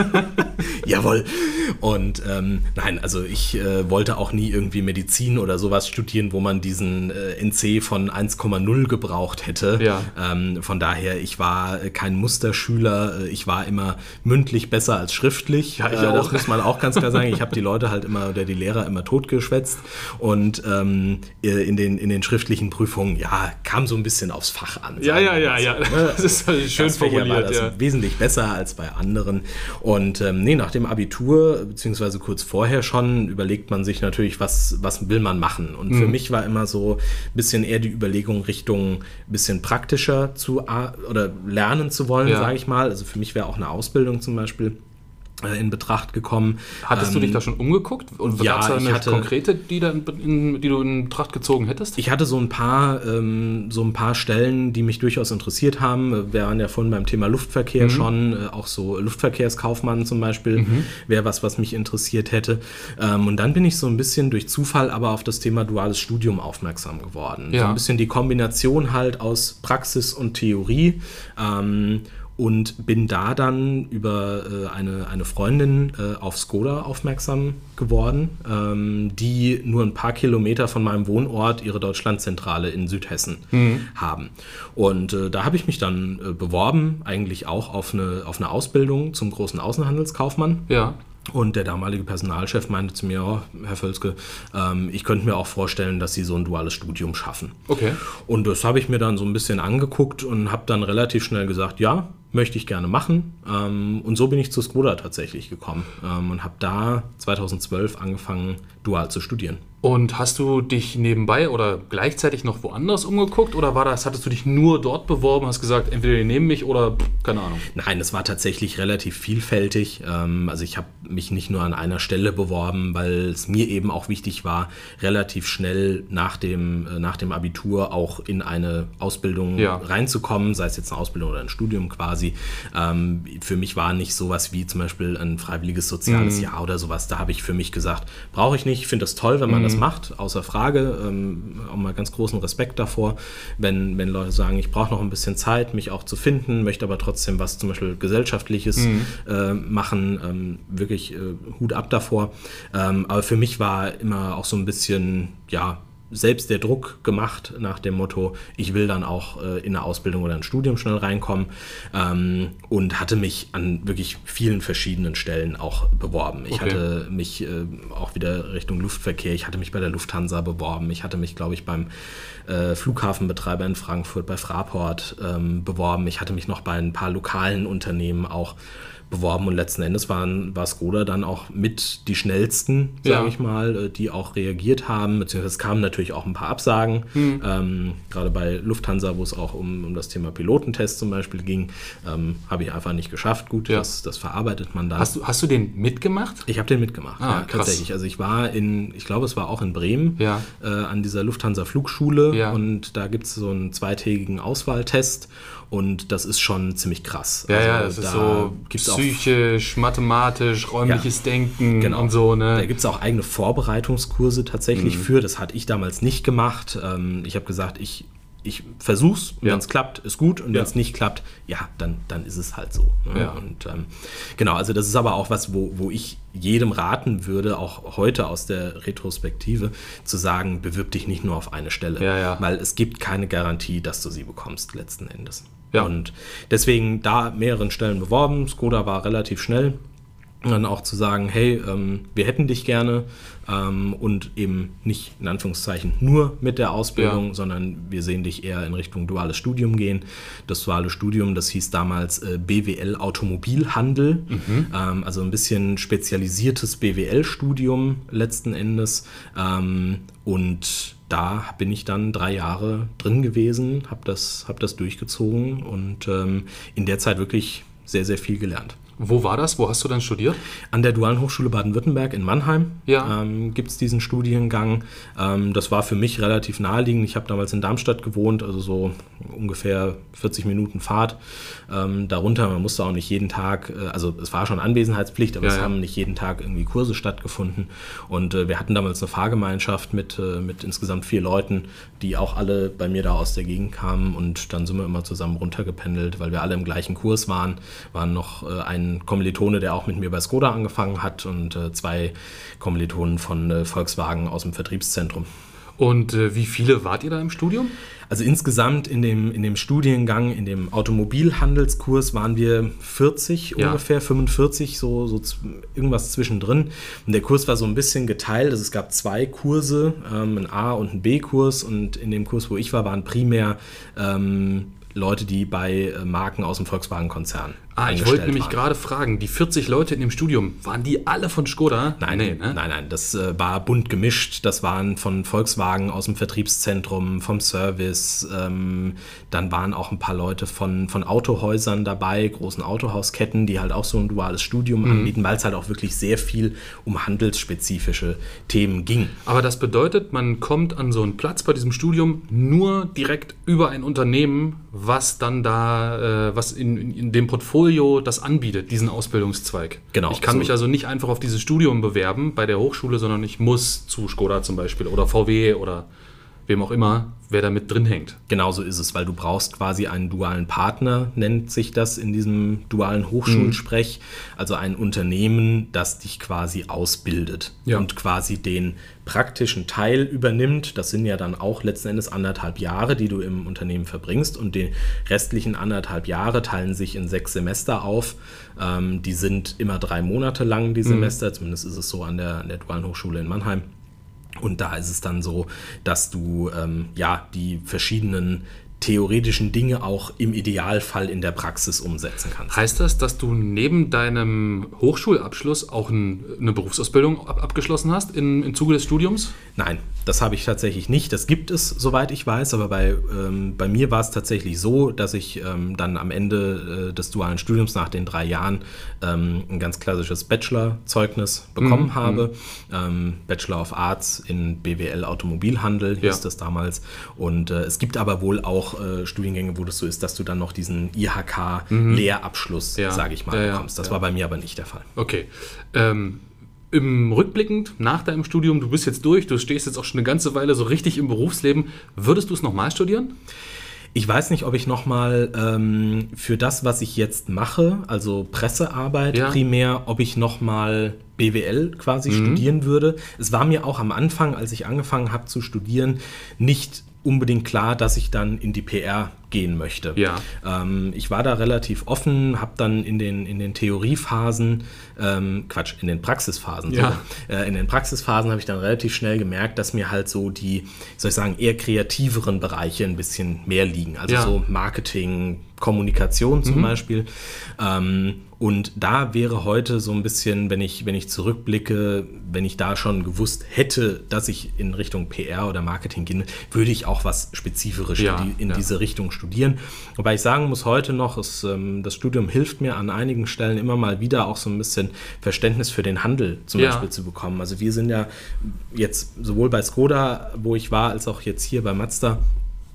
Jawohl. Und ähm, nein, also ich äh, wollte auch nie irgendwie Medizin oder sowas studieren, wo man diesen äh, NC von 1,0 gebraucht hätte. Ja. Ähm, von daher, ich war kein Musterschüler. Äh, ich war immer mündlich besser als schriftlich. Ja, ich äh, auch. Das muss man auch ganz klar sagen. Ich habe die Leute halt immer oder die Lehrer immer totgeschwätzt. Und ähm, äh, in, den, in den schriftlichen Prüfungen, ja, kam so ein bisschen aufs Fach an. Ja, ja, ja, ja. Das ist halt schön formuliert. War das ja. wesentlich besser als bei anderen. Und ähm, nee, nach dem Abitur, beziehungsweise kurz vorher schon, überlegt man sich natürlich, was, was will man machen. Und mhm. für mich war immer so ein bisschen eher die Überlegung Richtung ein bisschen praktischer zu oder lernen zu wollen, ja. sage ich mal. Also für mich wäre auch eine Ausbildung zum Beispiel in Betracht gekommen. Hattest ähm, du dich ähm, da schon umgeguckt? Und ja, da eine hatte, konkrete, die, da in, die, du in Betracht gezogen hättest? Ich hatte so ein paar, ähm, so ein paar Stellen, die mich durchaus interessiert haben. Wir waren ja vorhin beim Thema Luftverkehr mhm. schon, äh, auch so Luftverkehrskaufmann zum Beispiel mhm. wäre was, was mich interessiert hätte. Ähm, und dann bin ich so ein bisschen durch Zufall aber auf das Thema duales Studium aufmerksam geworden. Ja. So ein bisschen die Kombination halt aus Praxis und Theorie. Ähm, und bin da dann über äh, eine, eine Freundin äh, auf Skoda aufmerksam geworden, ähm, die nur ein paar Kilometer von meinem Wohnort ihre Deutschlandzentrale in Südhessen mhm. haben. Und äh, da habe ich mich dann äh, beworben, eigentlich auch auf eine, auf eine Ausbildung zum großen Außenhandelskaufmann. Ja. Und der damalige Personalchef meinte zu mir, oh, Herr Völzke, ähm, ich könnte mir auch vorstellen, dass Sie so ein duales Studium schaffen. Okay. Und das habe ich mir dann so ein bisschen angeguckt und habe dann relativ schnell gesagt, ja, möchte ich gerne machen. Ähm, und so bin ich zu Skoda tatsächlich gekommen ähm, und habe da 2012 angefangen, dual zu studieren. Und hast du dich nebenbei oder gleichzeitig noch woanders umgeguckt oder war das, hattest du dich nur dort beworben, hast gesagt, entweder die nehmen mich oder keine Ahnung? Nein, es war tatsächlich relativ vielfältig. Ähm, also ich habe mich nicht nur an einer Stelle beworben, weil es mir eben auch wichtig war, relativ schnell nach dem, äh, nach dem Abitur auch in eine Ausbildung ja. reinzukommen, sei es jetzt eine Ausbildung oder ein Studium quasi. Ähm, für mich war nicht sowas wie zum Beispiel ein freiwilliges soziales mhm. Jahr oder sowas. Da habe ich für mich gesagt, brauche ich nicht. Ich finde das toll, wenn man mhm. das das macht, außer Frage. Ähm, auch mal ganz großen Respekt davor, wenn, wenn Leute sagen, ich brauche noch ein bisschen Zeit, mich auch zu finden, möchte aber trotzdem was zum Beispiel Gesellschaftliches mhm. äh, machen. Ähm, wirklich äh, Hut ab davor. Ähm, aber für mich war immer auch so ein bisschen, ja, selbst der Druck gemacht nach dem Motto, ich will dann auch äh, in eine Ausbildung oder ein Studium schnell reinkommen ähm, und hatte mich an wirklich vielen verschiedenen Stellen auch beworben. Ich okay. hatte mich äh, auch wieder Richtung Luftverkehr, ich hatte mich bei der Lufthansa beworben, ich hatte mich, glaube ich, beim äh, Flughafenbetreiber in Frankfurt, bei Fraport ähm, beworben, ich hatte mich noch bei ein paar lokalen Unternehmen auch beworben und letzten Endes waren, war Skoda dann auch mit die schnellsten, sage ja. ich mal, äh, die auch reagiert haben, beziehungsweise es kamen natürlich auch ein paar Absagen, hm. ähm, gerade bei Lufthansa, wo es auch um, um das Thema Pilotentest zum Beispiel ging, ähm, habe ich einfach nicht geschafft. Gut, ja. das, das verarbeitet man dann. Hast du, hast du den mitgemacht? Ich habe den mitgemacht, ah, ja, tatsächlich. Also ich war in, ich glaube, es war auch in Bremen äh, an dieser Lufthansa Flugschule und da gibt es so einen zweitägigen Auswahltest und das ist schon ziemlich krass. Ja, also, ja, das ist so psychisch, mathematisch, räumliches ja, Denken genau. und so. Ne? Da gibt es auch eigene Vorbereitungskurse tatsächlich mhm. für. Das hatte ich damals nicht gemacht. Ähm, ich habe gesagt, ich ich versuch's und ja. wenn es klappt, ist gut und ja. wenn es nicht klappt, ja, dann, dann ist es halt so. Ne? Ja. Und ähm, genau, also das ist aber auch was, wo, wo ich jedem raten würde, auch heute aus der Retrospektive, zu sagen, bewirb dich nicht nur auf eine Stelle, weil es gibt keine Garantie, dass du sie bekommst letzten Endes. Ja. Und deswegen da mehreren Stellen beworben. Skoda war relativ schnell. Und dann auch zu sagen, hey, ähm, wir hätten dich gerne ähm, und eben nicht in Anführungszeichen nur mit der Ausbildung, ja. sondern wir sehen dich eher in Richtung duales Studium gehen. Das duale Studium, das hieß damals äh, BWL Automobilhandel, mhm. ähm, also ein bisschen spezialisiertes BWL-Studium letzten Endes. Ähm, und da bin ich dann drei Jahre drin gewesen, habe das, hab das durchgezogen und ähm, in der Zeit wirklich sehr, sehr viel gelernt. Wo war das? Wo hast du dann studiert? An der Dualen Hochschule Baden-Württemberg in Mannheim ja. ähm, gibt es diesen Studiengang. Ähm, das war für mich relativ naheliegend. Ich habe damals in Darmstadt gewohnt, also so ungefähr 40 Minuten Fahrt ähm, darunter. Man musste auch nicht jeden Tag, äh, also es war schon Anwesenheitspflicht, aber ja, es ja. haben nicht jeden Tag irgendwie Kurse stattgefunden. Und äh, wir hatten damals eine Fahrgemeinschaft mit, äh, mit insgesamt vier Leuten, die auch alle bei mir da aus der Gegend kamen. Und dann sind wir immer zusammen runtergependelt, weil wir alle im gleichen Kurs waren. Waren noch äh, ein Kommilitone, der auch mit mir bei Skoda angefangen hat und äh, zwei Kommilitonen von äh, Volkswagen aus dem Vertriebszentrum. Und äh, wie viele wart ihr da im Studium? Also insgesamt in dem, in dem Studiengang, in dem Automobilhandelskurs waren wir 40 ja. ungefähr, 45, so, so irgendwas zwischendrin. Und der Kurs war so ein bisschen geteilt. Also es gab zwei Kurse, ähm, ein A- und ein B-Kurs. Und in dem Kurs, wo ich war, waren primär ähm, Leute, die bei Marken aus dem Volkswagen-Konzern Ah, ich wollte nämlich gerade fragen, die 40 Leute in dem Studium, waren die alle von Skoda? Nein, nee, ne? nein, nein, das äh, war bunt gemischt. Das waren von Volkswagen aus dem Vertriebszentrum, vom Service. Ähm, dann waren auch ein paar Leute von, von Autohäusern dabei, großen Autohausketten, die halt auch so ein duales Studium mhm. anbieten, weil es halt auch wirklich sehr viel um handelsspezifische Themen ging. Aber das bedeutet, man kommt an so einen Platz bei diesem Studium nur direkt über ein Unternehmen, was dann da, äh, was in, in, in dem Portfolio Portfolio das anbietet, diesen Ausbildungszweig. Genau. Ich kann so. mich also nicht einfach auf dieses Studium bewerben bei der Hochschule, sondern ich muss zu Skoda zum Beispiel oder VW oder wem auch immer, wer da mit drin hängt. Genauso ist es, weil du brauchst quasi einen dualen Partner, nennt sich das in diesem dualen Hochschulsprech. Mhm. Also ein Unternehmen, das dich quasi ausbildet ja. und quasi den praktischen Teil übernimmt. Das sind ja dann auch letzten Endes anderthalb Jahre, die du im Unternehmen verbringst. Und die restlichen anderthalb Jahre teilen sich in sechs Semester auf. Ähm, die sind immer drei Monate lang, die mhm. Semester. Mhm. Zumindest ist es so an der, an der Dualen Hochschule in Mannheim. Und da ist es dann so, dass du ähm, ja die verschiedenen theoretischen Dinge auch im Idealfall in der Praxis umsetzen kannst. Heißt das, dass du neben deinem Hochschulabschluss auch ein, eine Berufsausbildung ab, abgeschlossen hast in, im Zuge des Studiums? Nein, das habe ich tatsächlich nicht. Das gibt es, soweit ich weiß, aber bei, ähm, bei mir war es tatsächlich so, dass ich ähm, dann am Ende äh, des dualen Studiums nach den drei Jahren ähm, ein ganz klassisches Bachelor-Zeugnis bekommen mhm. habe. Ähm, Bachelor of Arts in BWL Automobilhandel hieß ja. das damals. Und äh, es gibt aber wohl auch äh, Studiengänge, wo das so ist, dass du dann noch diesen IHK-Lehrabschluss, mhm. ja. sage ich mal, ja, bekommst. Das war bei mir aber nicht der Fall. Okay. Ähm, im Rückblickend nach deinem Studium, du bist jetzt durch, du stehst jetzt auch schon eine ganze Weile so richtig im Berufsleben, würdest du es nochmal studieren? Ich weiß nicht, ob ich nochmal ähm, für das, was ich jetzt mache, also Pressearbeit Ja. primär, ob ich nochmal BWL quasi Mhm. studieren würde. Es war mir auch am Anfang, als ich angefangen habe zu studieren, nicht unbedingt klar, dass ich dann in die PR gehen möchte. Ja. Ähm, ich war da relativ offen, habe dann in den, in den Theoriephasen, ähm, Quatsch, in den Praxisphasen, Ja. so, äh, in den Praxisphasen habe ich dann relativ schnell gemerkt, dass mir halt so die, soll ich sagen, eher kreativeren Bereiche ein bisschen mehr liegen. Also Ja. so Marketing, Kommunikation zum Beispiel. Ähm, und da wäre heute so ein bisschen, wenn ich, wenn ich zurückblicke, wenn ich da schon gewusst hätte, dass ich in Richtung PR oder Marketing gehe, würde ich auch was spezifisch Ja, in, ja. diese Richtung studieren. Wobei ich sagen muss, heute noch, ist, ähm, das Studium hilft mir an einigen Stellen immer mal wieder auch so ein bisschen Verständnis für den Handel zum Ja. Beispiel zu bekommen. Also wir sind ja jetzt sowohl bei Skoda, wo ich war, als auch jetzt hier bei Mazda,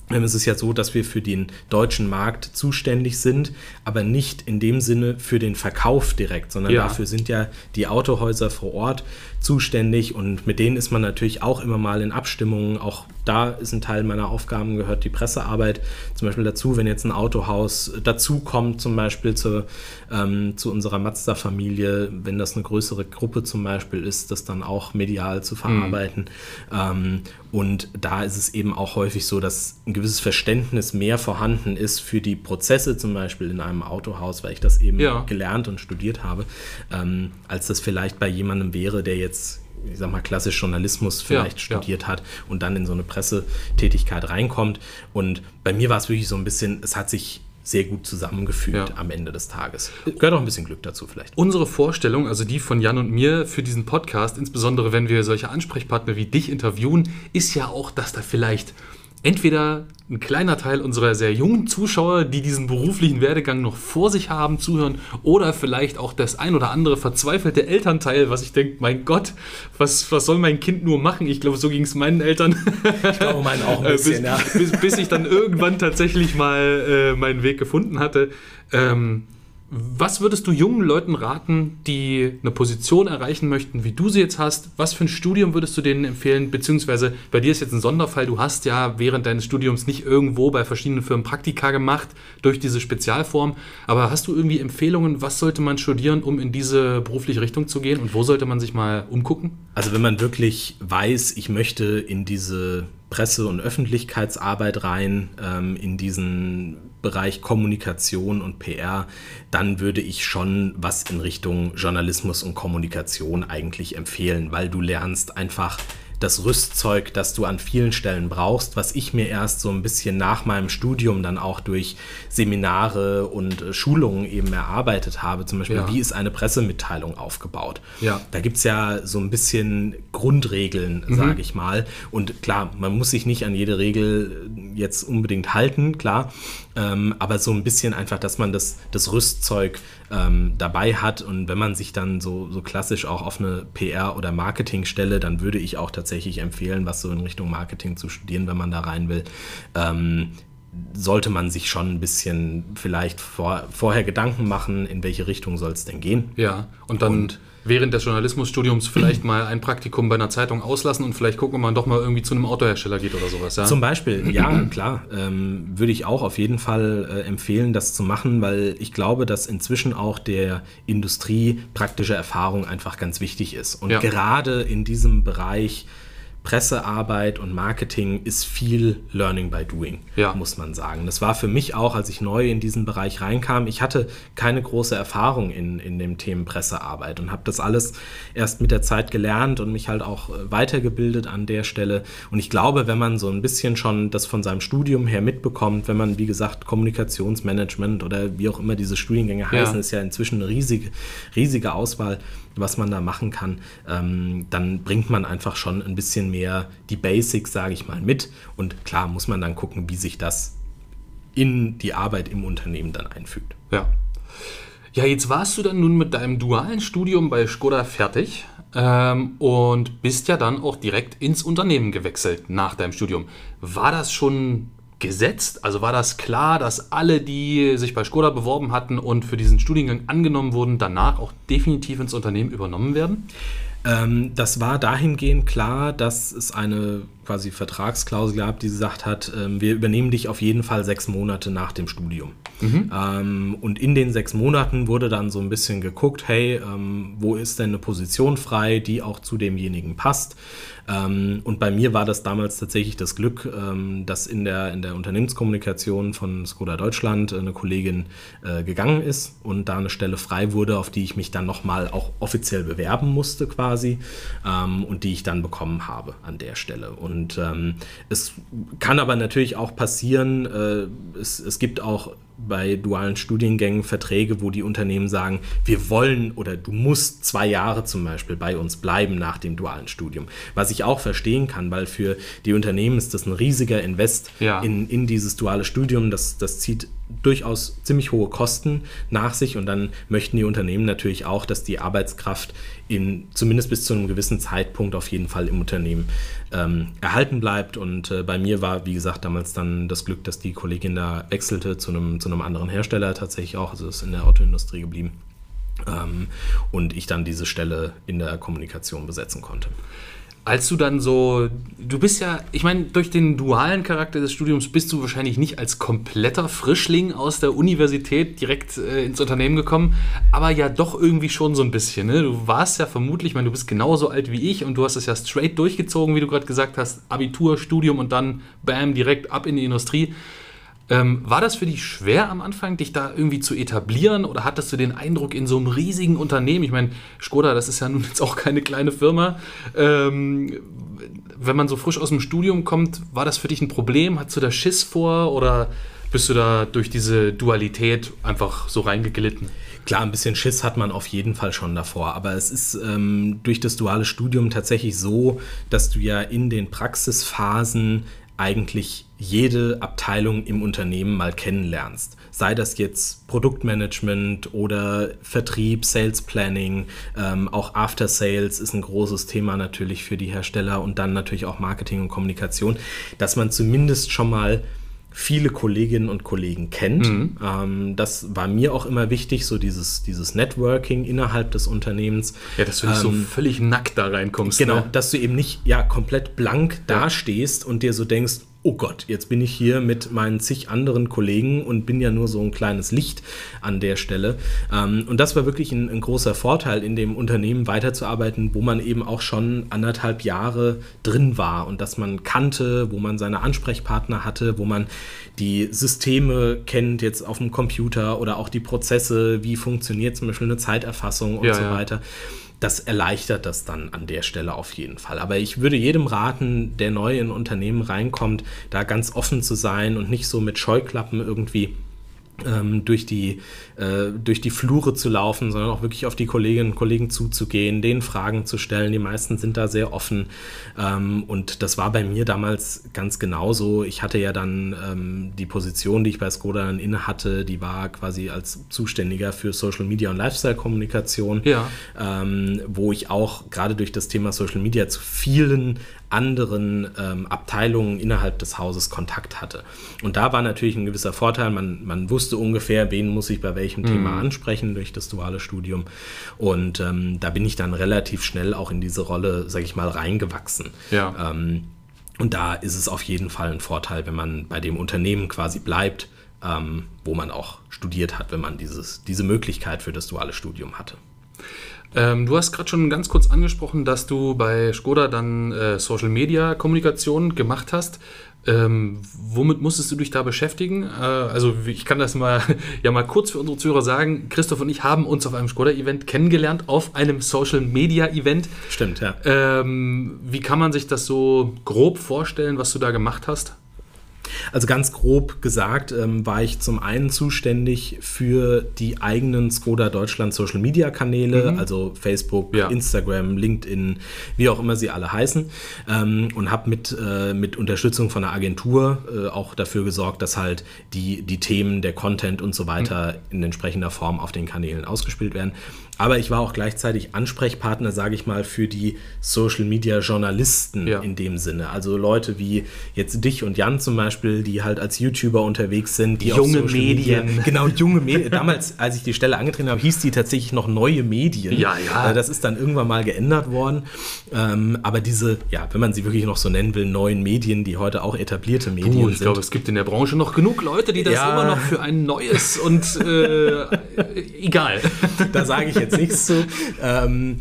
es ist ja so, dass wir für den deutschen Markt zuständig sind, aber nicht in dem Sinne für den Verkauf direkt, sondern Ja. dafür sind ja die Autohäuser vor Ort zuständig und mit denen ist man natürlich auch immer mal in Abstimmungen. Auch da ist ein Teil meiner Aufgaben, gehört die Pressearbeit zum Beispiel dazu, wenn jetzt ein Autohaus dazu kommt, zum Beispiel zu, ähm, zu unserer Mazda-Familie, wenn das eine größere Gruppe zum Beispiel ist, das dann auch medial zu verarbeiten. Ähm, und da ist es eben auch häufig so, dass ein gewisses Verständnis mehr vorhanden ist für die Prozesse zum Beispiel in einem Autohaus, weil ich das eben Ja. gelernt und studiert habe, ähm, als das vielleicht bei jemandem wäre, der jetzt, ich sag mal, klassisch Journalismus vielleicht ja. studiert hat und dann in so eine Pressetätigkeit reinkommt. Und bei mir war es wirklich so ein bisschen, es hat sich sehr gut zusammengefügt Ja. am Ende des Tages. Gehört auch ein bisschen Glück dazu vielleicht. Unsere Vorstellung, also die von Jan und mir für diesen Podcast, insbesondere wenn wir solche Ansprechpartner wie dich interviewen, ist ja auch, dass da vielleicht entweder ein kleiner Teil unserer sehr jungen Zuschauer, die diesen beruflichen Werdegang noch vor sich haben, zuhören, oder vielleicht auch das ein oder andere verzweifelte Elternteil, was ich denke, mein Gott, was, was soll mein Kind nur machen? Ich glaube, so ging es meinen Eltern. Ich glaube, meinen auch ein Äh, bis, bisschen, ja. bis, bis ich dann irgendwann tatsächlich mal äh, meinen Weg gefunden hatte. Ähm, was würdest du jungen Leuten raten, die eine Position erreichen möchten, wie du sie jetzt hast? Was für ein Studium würdest du denen empfehlen? Beziehungsweise bei dir ist jetzt ein Sonderfall, du hast ja während deines Studiums nicht irgendwo bei verschiedenen Firmen Praktika gemacht durch diese Spezialform. Aber hast du irgendwie Empfehlungen, was sollte man studieren, um in diese berufliche Richtung zu gehen? Und wo sollte man sich mal umgucken? Also wenn man wirklich weiß, ich möchte in diese Presse- und Öffentlichkeitsarbeit rein, ähm, in diesen Bereich Kommunikation und PR, dann würde ich schon was in Richtung Journalismus und Kommunikation eigentlich empfehlen, weil du lernst einfach das Rüstzeug, das du an vielen Stellen brauchst, was ich mir erst so ein bisschen nach meinem Studium dann auch durch Seminare und äh, Schulungen eben erarbeitet habe. Zum Beispiel, Ja. wie ist eine Pressemitteilung aufgebaut? Ja. Da gibt es ja so ein bisschen Grundregeln, sage ich mal. Und klar, man muss sich nicht an jede Regel jetzt unbedingt halten, klar. Ähm, aber so ein bisschen einfach, dass man das, das Rüstzeug ähm, dabei hat. Und wenn man sich dann so, so klassisch auch auf eine PR- oder Marketingstelle, dann würde ich auch tatsächlich empfehlen, was so in Richtung Marketing zu studieren, wenn man da rein will. Ähm, sollte man sich schon ein bisschen vielleicht vor, vorher Gedanken machen, in welche Richtung soll es denn gehen. Ja, und dann während des Journalismusstudiums vielleicht mal ein Praktikum bei einer Zeitung auslassen und vielleicht gucken, ob man doch mal irgendwie zu einem Autohersteller geht oder sowas. Ja? Zum Beispiel, ja, klar, ähm, würde ich auch auf jeden Fall äh, empfehlen, das zu machen, weil ich glaube, dass inzwischen auch der Industrie praktische Erfahrung einfach ganz wichtig ist. Und Ja. gerade in diesem Bereich Pressearbeit und Marketing ist viel Learning by Doing, Ja. muss man sagen. Das war für mich auch, als ich neu in diesen Bereich reinkam. Ich hatte keine große Erfahrung in, in dem Themen Pressearbeit und habe das alles erst mit der Zeit gelernt und mich halt auch äh, weitergebildet an der Stelle. Und ich glaube, wenn man so ein bisschen schon das von seinem Studium her mitbekommt, wenn man, wie gesagt, Kommunikationsmanagement oder wie auch immer diese Studiengänge heißen, ist ja inzwischen eine riesige, riesige Auswahl, was man da machen kann, ähm, dann bringt man einfach schon ein bisschen mehr die Basics, sage ich mal, mit. Und klar muss man dann gucken, wie sich das in die Arbeit im Unternehmen dann einfügt. Ja. Ja, jetzt warst du dann nun mit deinem dualen Studium bei Skoda fertig ähm, und bist ja dann auch direkt ins Unternehmen gewechselt nach deinem Studium. War das schon gesetzt? Also war das klar, dass alle, die sich bei Skoda beworben hatten und für diesen Studiengang angenommen wurden, danach auch definitiv ins Unternehmen übernommen werden? Ähm, das war dahingehend klar, dass es eine quasi Vertragsklausel gehabt, die gesagt hat, ähm, wir übernehmen dich auf jeden Fall sechs Monate nach dem Studium. Mhm. Ähm, und in den sechs Monaten wurde dann so ein bisschen geguckt, hey, ähm, wo ist denn eine Position frei, die auch zu demjenigen passt. Ähm, und bei mir war das damals tatsächlich das Glück, ähm, dass in der, in der Unternehmenskommunikation von Skoda Deutschland eine Kollegin äh, gegangen ist und da eine Stelle frei wurde, auf die ich mich dann nochmal auch offiziell bewerben musste quasi ähm, und die ich dann bekommen habe an der Stelle. Und ähm, es kann aber natürlich auch passieren, äh, es, es gibt auch bei dualen Studiengängen Verträge, wo die Unternehmen sagen, wir wollen oder du musst zwei Jahre zum Beispiel bei uns bleiben nach dem dualen Studium. Was ich auch verstehen kann, weil für die Unternehmen ist das ein riesiger Invest ja. in, in dieses duale Studium. Das, das zieht durchaus ziemlich hohe Kosten nach sich und dann möchten die Unternehmen natürlich auch, dass die Arbeitskraft in zumindest bis zu einem gewissen Zeitpunkt auf jeden Fall im Unternehmen ähm, erhalten bleibt. Und äh, bei mir war, wie gesagt, damals dann das Glück, dass die Kollegin da wechselte zu einem, zu einem anderen Hersteller tatsächlich auch, also ist in der Autoindustrie geblieben. Ähm, und ich dann diese Stelle in der Kommunikation besetzen konnte als du dann so, du bist ja, ich meine, durch den dualen Charakter des Studiums bist du wahrscheinlich nicht als kompletter Frischling aus der Universität direkt äh, ins Unternehmen gekommen, aber ja doch irgendwie schon so ein bisschen. Ne? Du warst ja vermutlich, ich meine, du bist genauso alt wie ich und du hast es ja straight durchgezogen, wie du gerade gesagt hast, Abitur, Studium und dann bam, direkt ab in die Industrie. Ähm, war das für dich schwer am Anfang, dich da irgendwie zu etablieren oder hattest du den Eindruck in so einem riesigen Unternehmen, ich meine, Skoda, das ist ja nun jetzt auch keine kleine Firma, ähm, wenn man so frisch aus dem Studium kommt, war das für dich ein Problem? Hattest du da Schiss vor oder bist du da durch diese Dualität einfach so reingeglitten? Klar, ein bisschen Schiss hat man auf jeden Fall schon davor, aber es ist ähm, durch das duale Studium tatsächlich so, dass du ja in den Praxisphasen eigentlich jede Abteilung im Unternehmen mal kennenlernst. Sei das jetzt Produktmanagement oder Vertrieb, Sales Planning, ähm, auch After Sales ist ein großes Thema natürlich für die Hersteller und dann natürlich auch Marketing und Kommunikation, dass man zumindest schon mal viele Kolleginnen und Kollegen kennt. Mhm. Ähm, das war mir auch immer wichtig, so dieses, dieses Networking innerhalb des Unternehmens. Ja, dass du nicht ähm, so völlig nackt da reinkommst. Genau, ne? dass du eben nicht ja komplett blank ja. dastehst und dir so denkst, oh Gott, jetzt bin ich hier mit meinen zig anderen Kollegen und bin ja nur so ein kleines Licht an der Stelle. Ähm, und das war wirklich ein, ein, großer Vorteil, in dem Unternehmen weiterzuarbeiten, wo man eben auch schon anderthalb Jahre drin war und dass man kannte, wo man seine Ansprechpartner hatte, wo man die Systeme kennt, jetzt auf dem Computer oder auch die Prozesse, wie funktioniert zum Beispiel eine Zeiterfassung und ja, so weiter. Das erleichtert das dann an der Stelle auf jeden Fall. Aber ich würde jedem raten, der neu in Unternehmen reinkommt, da ganz offen zu sein und nicht so mit Scheuklappen irgendwie durch, die, äh, durch die Flure zu laufen, sondern auch wirklich auf die Kolleginnen und Kollegen zuzugehen, denen Fragen zu stellen. Die meisten sind da sehr offen. Ähm, und das war bei mir damals ganz genauso. Ich hatte ja dann ähm, die Position, die ich bei Skoda dann inne hatte, die war quasi als Zuständiger für Social Media und Lifestyle-Kommunikation, ja. Ähm, wo ich auch gerade durch das Thema Social Media zu vielen anderen ähm, Abteilungen innerhalb des Hauses Kontakt hatte. Und da war natürlich ein gewisser Vorteil, man, man wusste ungefähr, wen muss ich bei welchem mhm. Thema ansprechen durch das duale Studium. Und ähm, da bin ich dann relativ schnell auch in diese Rolle, sage ich mal, reingewachsen. Ja. Ähm, und da ist es auf jeden Fall ein Vorteil, wenn man bei dem Unternehmen quasi bleibt, ähm, wo man auch studiert hat, wenn man dieses, diese Möglichkeit für das duale Studium hatte. Ähm, du hast gerade schon ganz kurz angesprochen, dass du bei Skoda dann äh, Social Media Kommunikation gemacht hast. Ähm, womit musstest du dich da beschäftigen? Äh, also ich kann das mal ja mal kurz für unsere Zuhörer sagen. Christoph und ich haben uns auf einem Skoda-Event kennengelernt, auf einem Social-Media-Event. Stimmt, ja. Ähm, wie kann man sich das so grob vorstellen, was du da gemacht hast? Also ganz grob gesagt ähm, war ich zum einen zuständig für die eigenen Skoda Deutschland Social Media Kanäle, mhm. also Facebook, ja. Instagram, LinkedIn, wie auch immer sie alle heißen, ähm, und habe mit, äh, mit Unterstützung von einer Agentur äh, auch dafür gesorgt, dass halt die, die Themen, der Content und so weiter mhm. in entsprechender Form auf den Kanälen ausgespielt werden. Aber ich war auch gleichzeitig Ansprechpartner, sage ich mal, für die Social Media Journalisten Ja. in dem Sinne. Also Leute wie jetzt dich und Jan zum Beispiel, die halt als YouTuber unterwegs sind, die Junge Social Media, Medien. genau junge Medien. Damals, als ich die Stelle angetreten habe, hieß die tatsächlich noch neue Medien. Ja, ja. Äh, Das ist dann irgendwann mal geändert worden. Ähm, aber diese, ja, wenn man sie wirklich noch so nennen will, neuen Medien, die heute auch etablierte Medien Du, ich sind. glaube, es gibt in der Branche noch genug Leute, die das Ja. immer noch für ein neues und äh, egal. da sage ich jetzt nichts zu. Ähm,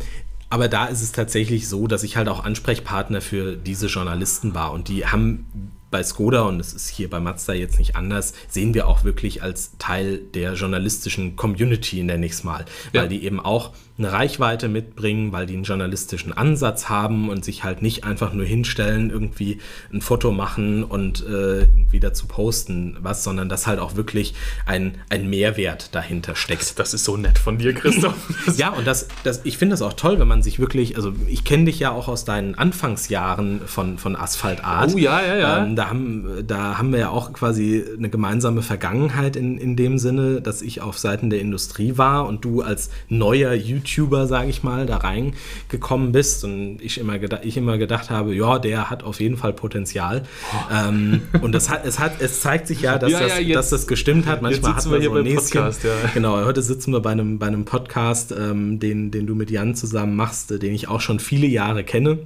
aber da ist es tatsächlich so, dass ich halt auch Ansprechpartner für diese Journalisten war. Und die haben bei Skoda, und es ist hier bei Mazda jetzt nicht anders, sehen wir auch wirklich als Teil der journalistischen Community, nenne ich es mal. Ja. Weil die eben auch eine Reichweite mitbringen, weil die einen journalistischen Ansatz haben und sich halt nicht einfach nur hinstellen, irgendwie ein Foto machen und äh, irgendwie dazu posten was, sondern dass halt auch wirklich ein, ein Mehrwert dahinter steckt. Das ist so nett von dir, Christoph. Ja, und das, das, ich finde das auch toll, wenn man sich wirklich, also ich kenne dich ja auch aus deinen Anfangsjahren von, von Asphalt Art. Oh ja, ja, ja. Ähm, da, haben, da haben wir ja auch quasi eine gemeinsame Vergangenheit in, in dem Sinne, dass ich auf Seiten der Industrie war und du als neuer YouTuber, sage ich mal, da reingekommen bist und ich immer, ich immer gedacht habe, ja, der hat auf jeden Fall Potenzial. Ähm, und das hat, es, hat, es zeigt sich ja, dass, Ja, ja, das, jetzt- dass das gestimmt hat. Manchmal sitzen hat wir man hier so ein Näschen. Podcast, ja. Genau, heute sitzen wir bei einem, bei einem Podcast, ähm, den, den du mit Jan zusammen machst, äh, den ich auch schon viele Jahre kenne.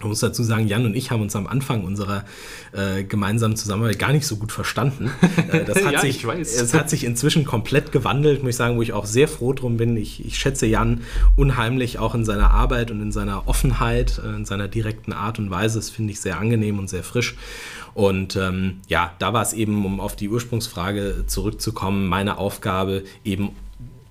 Ich muss dazu sagen, Jan und ich haben uns am Anfang unserer äh, gemeinsamen Zusammenarbeit gar nicht so gut verstanden. Äh, das hat Ja, sich. Es hat sich inzwischen komplett gewandelt, muss ich sagen, wo ich auch sehr froh drum bin. Ich, ich schätze Jan unheimlich auch in seiner Arbeit und in seiner Offenheit, äh, in seiner direkten Art und Weise. Das finde ich sehr angenehm und sehr frisch. Und ähm, ja, da war es eben, um auf die Ursprungsfrage zurückzukommen, meine Aufgabe eben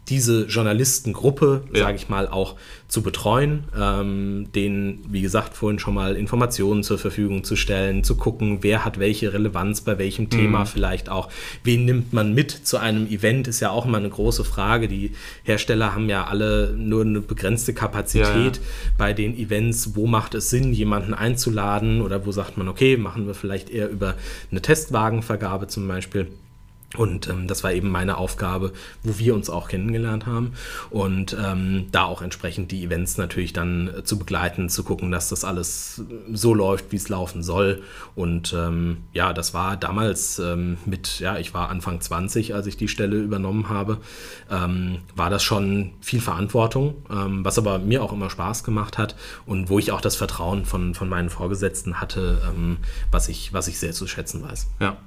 diese Journalistengruppe, Ja. sage ich mal, auch zu betreuen, ähm, denen, wie gesagt, vorhin schon mal Informationen zur Verfügung zu stellen, zu gucken, wer hat welche Relevanz bei welchem Thema vielleicht auch, wen nimmt man mit zu einem Event, ist ja auch immer eine große Frage. Die Hersteller haben ja alle nur eine begrenzte Kapazität Ja, bei den Events, wo macht es Sinn, jemanden einzuladen oder wo sagt man, okay, machen wir vielleicht eher über eine Testwagenvergabe zum Beispiel. Und ähm, das war eben meine Aufgabe, wo wir uns auch kennengelernt haben. Und ähm, da auch entsprechend die Events natürlich dann äh, zu begleiten, zu gucken, dass das alles so läuft, wie es laufen soll. Und ähm, ja, das war damals ähm, mit, ja, ich war Anfang 20, als ich die Stelle übernommen habe, ähm, war das schon viel Verantwortung, ähm, was aber mir auch immer Spaß gemacht hat und wo ich auch das Vertrauen von, von meinen Vorgesetzten hatte, ähm, was, ich, was ich sehr zu schätzen weiß. Ja.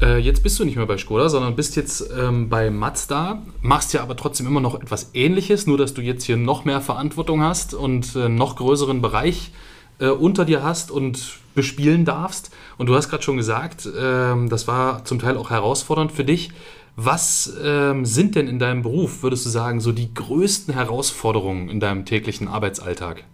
Äh, jetzt bist du nicht mehr bei Skoda, sondern bist jetzt ähm, bei Mazda, machst ja aber trotzdem immer noch etwas Ähnliches, nur dass du jetzt hier noch mehr Verantwortung hast und äh, noch größeren Bereich äh, unter dir hast und bespielen darfst. Und du hast gerade schon gesagt, ähm, das war zum Teil auch herausfordernd für dich. Was ähm, sind denn in deinem Beruf, würdest du sagen, so die größten Herausforderungen in deinem täglichen Arbeitsalltag?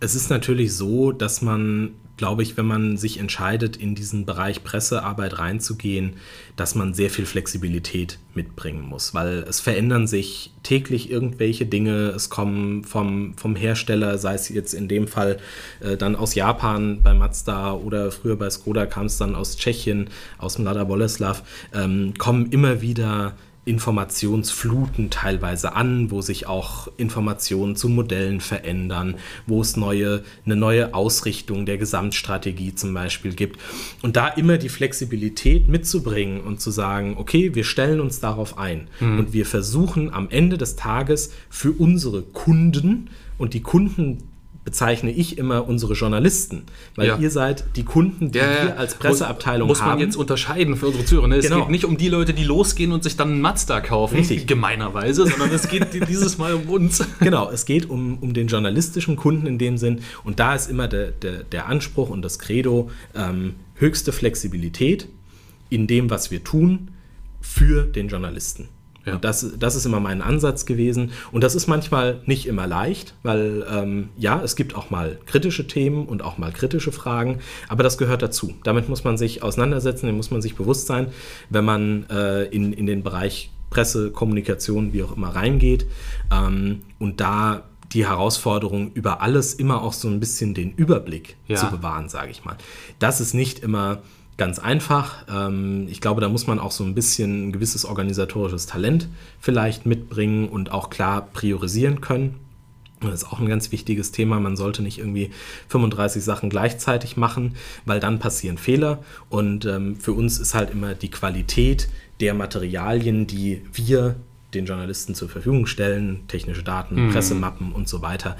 Es ist natürlich so, dass man, glaube ich, wenn man sich entscheidet, in diesen Bereich Pressearbeit reinzugehen, dass man sehr viel Flexibilität mitbringen muss, weil es verändern sich täglich irgendwelche Dinge. Es kommen vom, vom Hersteller, sei es jetzt in dem Fall äh, dann aus Japan bei Mazda oder früher bei Skoda kam es dann aus Tschechien, aus dem Lada Boleslav, ähm, kommen immer wieder Informationsfluten teilweise an, wo sich auch Informationen zu Modellen verändern, wo es neue, eine neue Ausrichtung der Gesamtstrategie zum Beispiel gibt. Und da immer die Flexibilität mitzubringen und zu sagen, okay, wir stellen uns darauf ein und wir versuchen am Ende des Tages für unsere Kunden und die Kunden bezeichne ich immer unsere Journalisten, weil Ja. ihr seid die Kunden, die wir als Presseabteilung muss, muss haben. man jetzt unterscheiden für unsere Zuhörer. ne? Es Genau. geht nicht um die Leute, die losgehen und sich dann einen Mazda kaufen, Richtig. gemeinerweise, sondern es geht dieses Mal um uns. Genau, es geht um, um den journalistischen Kunden in dem Sinn. Und da ist immer der, der, der Anspruch und das Credo ähm, höchste Flexibilität in dem, was wir tun, für den Journalisten. Ja. Und das, das ist immer mein Ansatz gewesen. Und das ist manchmal nicht immer leicht, weil ähm, ja, es gibt auch mal kritische Themen und auch mal kritische Fragen, aber das gehört dazu. Damit muss man sich auseinandersetzen, dem muss man sich bewusst sein, wenn man äh, in, in den Bereich Presse, Kommunikation, wie auch immer reingeht. Ähm, und da die Herausforderung, über alles immer auch so ein bisschen den Überblick Ja. zu bewahren, sage ich mal. Das ist nicht immer ganz einfach. Ähm, ich glaube, da muss man auch so ein bisschen ein gewisses organisatorisches Talent vielleicht mitbringen und auch klar priorisieren können. Das ist auch ein ganz wichtiges Thema. Man sollte nicht irgendwie 35 Sachen gleichzeitig machen, weil dann passieren Fehler. Und ähm, für uns ist halt immer die Qualität der Materialien, die wir den Journalisten zur Verfügung stellen, technische Daten, mhm. Pressemappen und so weiter,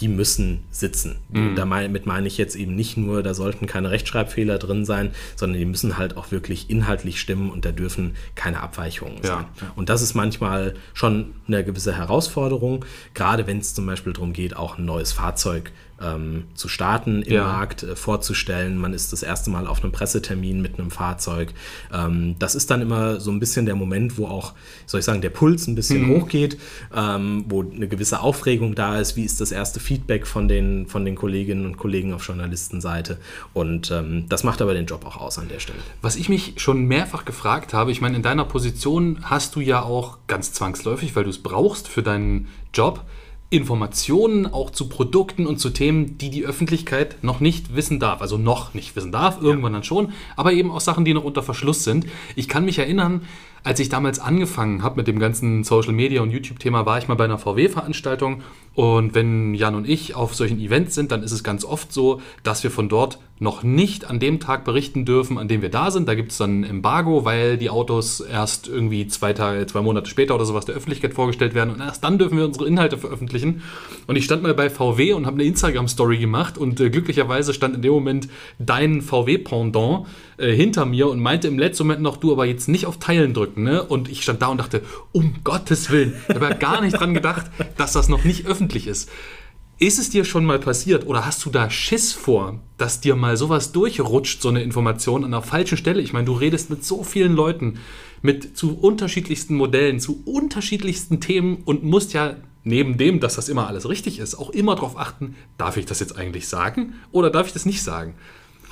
die müssen sitzen. Mhm. Damit meine ich jetzt eben nicht nur, da sollten keine Rechtschreibfehler drin sein, sondern die müssen halt auch wirklich inhaltlich stimmen und da dürfen keine Abweichungen ja. sein. Und das ist manchmal schon eine gewisse Herausforderung, gerade wenn es zum Beispiel darum geht, auch ein neues Fahrzeug ähm, zu starten im ja. Markt, äh, vorzustellen. Man ist das erste Mal auf einem Pressetermin mit einem Fahrzeug. Ähm, das ist dann immer so ein bisschen der Moment, wo auch, soll ich sagen, der Puls ein bisschen mhm. hochgeht, ähm, wo eine gewisse Aufregung da ist. Wie ist das erste Feedback von den, von den Kolleginnen und Kollegen auf Journalistenseite? Und ähm, das macht aber den Job auch aus an der Stelle. Was ich mich schon mehrfach gefragt habe, ich meine, in deiner Position hast du ja auch ganz zwangsläufig, weil du es brauchst für deinen Job, Informationen auch zu Produkten und zu Themen, die die Öffentlichkeit noch nicht wissen darf. Also noch nicht wissen darf, irgendwann ja. dann schon, aber eben auch Sachen, die noch unter Verschluss sind. Ich kann mich erinnern, als ich damals angefangen habe mit dem ganzen Social Media und YouTube-Thema, war ich mal bei einer VW-Veranstaltung. Und wenn Jan und ich auf solchen Events sind, dann ist es ganz oft so, dass wir von dort noch nicht an dem Tag berichten dürfen, an dem wir da sind. Da gibt es dann ein Embargo, weil die Autos erst irgendwie zwei Tage, zwei Monate später oder sowas der Öffentlichkeit vorgestellt werden. Und erst dann dürfen wir unsere Inhalte veröffentlichen. Und ich stand mal bei VW und habe eine Instagram-Story gemacht. Und äh, glücklicherweise stand in dem Moment dein VW-Pendant äh, hinter mir und meinte im letzten Moment noch, du aber jetzt nicht auf Teilen drücken. Ne? Und ich stand da und dachte, um Gottes Willen, ich habe ja gar nicht dran gedacht, dass das noch nicht öffentlich ist. Ist es dir schon mal passiert oder hast du da Schiss vor, dass dir mal sowas durchrutscht, so eine Information an der falschen Stelle? Ich meine, du redest mit so vielen Leuten, mit zu unterschiedlichsten Modellen, zu unterschiedlichsten Themen und musst ja neben dem, dass das immer alles richtig ist, auch immer darauf achten, darf ich das jetzt eigentlich sagen oder darf ich das nicht sagen?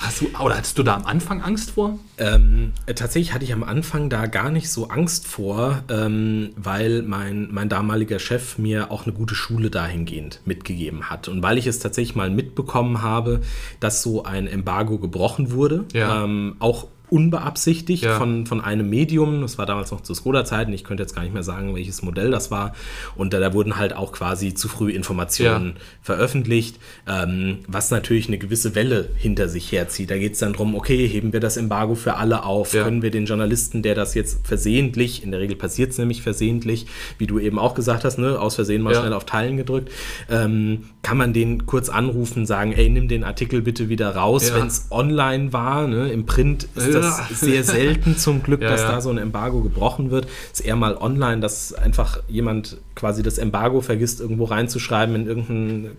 Hast du, oder hattest du da am Anfang Angst vor? Ähm, äh, tatsächlich hatte ich am Anfang da gar nicht so Angst vor, ähm, weil mein, mein damaliger Chef mir auch eine gute Schule dahingehend mitgegeben hat. Und weil ich es tatsächlich mal mitbekommen habe, dass so ein Embargo gebrochen wurde, ja. ähm, auch unbeabsichtigt ja. von, von einem Medium. Das war damals noch zu Skoda-Zeiten. Ich könnte jetzt gar nicht mehr sagen, welches Modell das war. Und da, da wurden halt auch quasi zu früh Informationen ja. veröffentlicht, ähm, was natürlich eine gewisse Welle hinter sich herzieht. Da geht es dann darum, okay, heben wir das Embargo für alle auf? Ja. Können wir den Journalisten, der das jetzt versehentlich, in der Regel passiert es nämlich versehentlich, wie du eben auch gesagt hast, ne, aus Versehen mal schnell auf Teilen gedrückt, ähm, kann man den kurz anrufen, sagen, ey, nimm den Artikel bitte wieder raus, wenn es online war. Ne? Im Print ist das das sehr selten zum Glück, ja, dass ja. da so ein Embargo gebrochen wird. Es ist eher mal online, dass einfach jemand quasi das Embargo vergisst, irgendwo reinzuschreiben in irgendein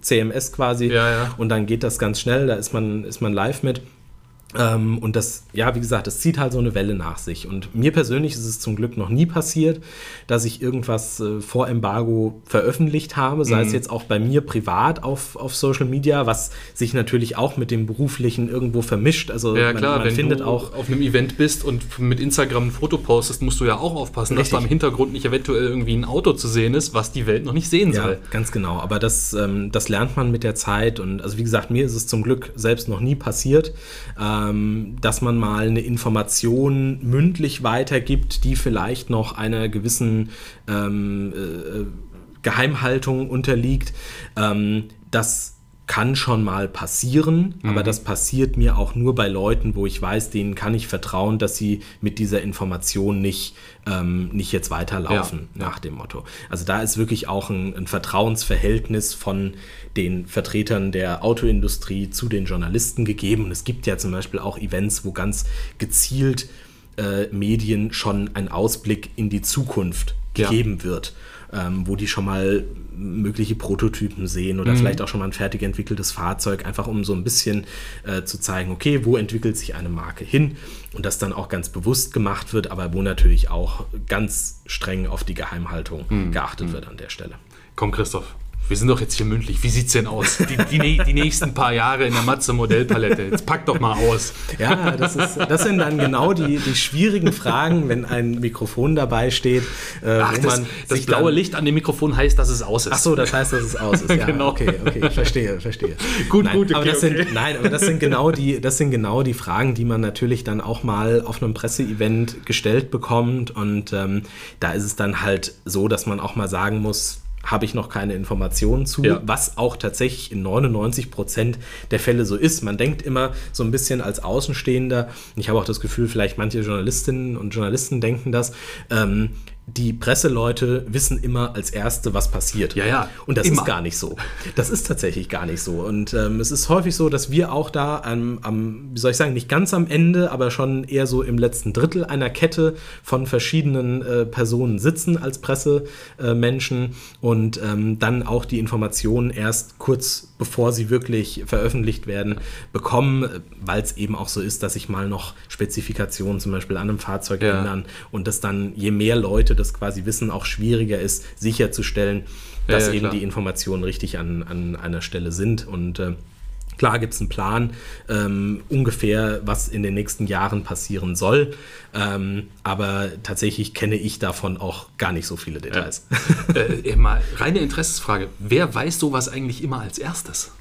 CMS quasi. Ja, und dann geht das ganz schnell, da ist man, ist man live mit. Ähm, und das, ja, wie gesagt, das zieht halt so eine Welle nach sich. Und mir persönlich ist es zum Glück noch nie passiert, dass ich irgendwas äh, vor Embargo veröffentlicht habe, sei mhm. es jetzt auch bei mir privat auf, auf Social Media, was sich natürlich auch mit dem Beruflichen irgendwo vermischt. Also ja, man, klar, man wenn findet du auch auf einem Event bist und mit Instagram ein Foto postest, musst du ja auch aufpassen, richtig. dass da im Hintergrund nicht eventuell irgendwie ein Auto zu sehen ist, was die Welt noch nicht sehen ja, soll. Ganz genau. Aber das, ähm, das lernt man mit der Zeit. Und also wie gesagt, mir ist es zum Glück selbst noch nie passiert. Ähm, ähm, dass man mal eine Information mündlich weitergibt, die vielleicht noch einer gewissen ähm, äh, Geheimhaltung unterliegt. Ähm, das kann schon mal passieren, mhm. aber das passiert mir auch nur bei Leuten, wo ich weiß, denen kann ich vertrauen, dass sie mit dieser Information nicht, ähm, nicht jetzt weiterlaufen, ja. nach dem Motto. Also da ist wirklich auch ein, ein, Vertrauensverhältnis von den Vertretern der Autoindustrie zu den Journalisten gegeben. es gibt ja zum Beispiel auch Events, wo ganz gezielt äh, Medien schon einen Ausblick in die Zukunft gegeben ja. wird ähm, wo die schon mal mögliche Prototypen sehen oder mhm. vielleicht auch schon mal ein fertig entwickeltes Fahrzeug, einfach um so ein bisschen äh, zu zeigen, okay, wo entwickelt sich eine Marke hin und das dann auch ganz bewusst gemacht wird, aber wo natürlich auch ganz streng auf die Geheimhaltung mhm. geachtet mhm. wird an der Stelle. Komm, Christoph, wir sind doch jetzt hier mündlich. Wie sieht's denn aus? Die, die, die nächsten paar Jahre in der Matze Modellpalette. Jetzt pack doch mal aus. Ja, das, ist, das sind dann genau die, die schwierigen Fragen, wenn ein Mikrofon dabei steht. Äh, Ach, das, das blaue Licht an dem Mikrofon heißt, dass es aus ist. Ach so, das heißt, dass es aus ist. Ja, genau. Okay, okay, ich verstehe, verstehe. gut, nein, gut. Okay, aber das okay. sind, nein, aber das sind genau die, das sind genau die Fragen, die man natürlich dann auch mal auf einem Presseevent gestellt bekommt. Und ähm, da ist es dann halt so, dass man auch mal sagen muss, habe ich noch keine Informationen zu, ja. was auch tatsächlich in 99 Prozent der Fälle so ist. Man denkt immer so ein bisschen als Außenstehender, ich habe auch das Gefühl, vielleicht manche Journalistinnen und Journalisten denken das, ähm, die Presseleute wissen immer als Erste, was passiert. Ja, ja. Und das immer. ist gar nicht so. Das ist tatsächlich gar nicht so. Und ähm, es ist häufig so, dass wir auch da am, am, wie soll ich sagen, nicht ganz am Ende, aber schon eher so im letzten Drittel einer Kette von verschiedenen äh, Personen sitzen als Pressemenschen äh, und ähm, dann auch die Informationen erst kurz bevor sie wirklich veröffentlicht werden, bekommen, weil es eben auch so ist, dass sich mal noch Spezifikationen zum Beispiel an einem Fahrzeug ja. ändern und das dann, je mehr Leute das quasi wissen, auch schwieriger ist, sicherzustellen, dass ja, ja, eben die Informationen richtig an, an einer Stelle sind und äh, Klar gibt es einen Plan, ähm, ungefähr, was in den nächsten Jahren passieren soll. Ähm, aber tatsächlich kenne ich davon auch gar nicht so viele Details. Ja. äh, mal reine Interessensfrage. Wer weiß sowas eigentlich immer als erstes?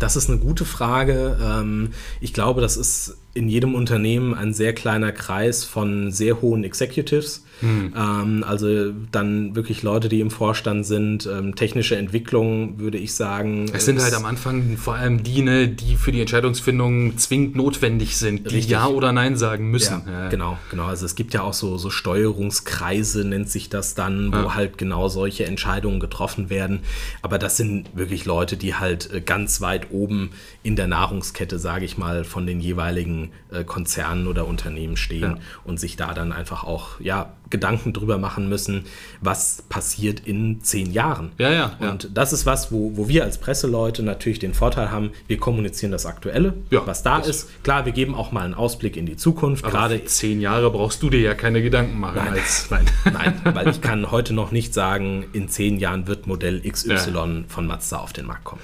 Das ist eine gute Frage. Ähm, ich glaube, das ist in jedem Unternehmen ein sehr kleiner Kreis von sehr hohen Executives hm. Ähm, also dann wirklich Leute, die im Vorstand sind. Ähm, technische Entwicklung, würde ich sagen. Es sind halt am Anfang vor allem die, ne, die für die Entscheidungsfindung zwingend notwendig sind, die richtig. Ja oder Nein sagen müssen. Ja, ja. Genau, genau. Also es gibt ja auch so, so Steuerungskreise, nennt sich das dann, wo ja. halt genau solche Entscheidungen getroffen werden. Aber das sind wirklich Leute, die halt äh, ganz weit oben in der Nahrungskette, sage ich mal, von den jeweiligen äh, Konzernen oder Unternehmen stehen und sich da dann einfach auch, ja, Gedanken drüber machen müssen, was passiert in zehn Jahren. Ja, ja. Und ja. das ist was, wo, wo wir als Presseleute natürlich den Vorteil haben, wir kommunizieren das Aktuelle, ja, was da ist. Klar, wir geben auch mal einen Ausblick in die Zukunft. Aber Gerade zehn Jahre brauchst du dir ja keine Gedanken machen. Nein, als, nein. nein, weil ich kann heute noch nicht sagen, in zehn Jahren wird Modell XY ja. von Mazda auf den Markt kommen.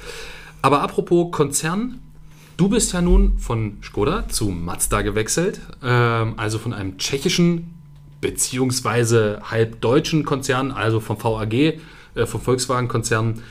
Aber apropos Konzern, Du bist ja nun von Skoda zu Mazda gewechselt, ähm, also von einem tschechischen beziehungsweise halb deutschen Konzern, also vom VAG, äh, vom Volkswagen-Konzern,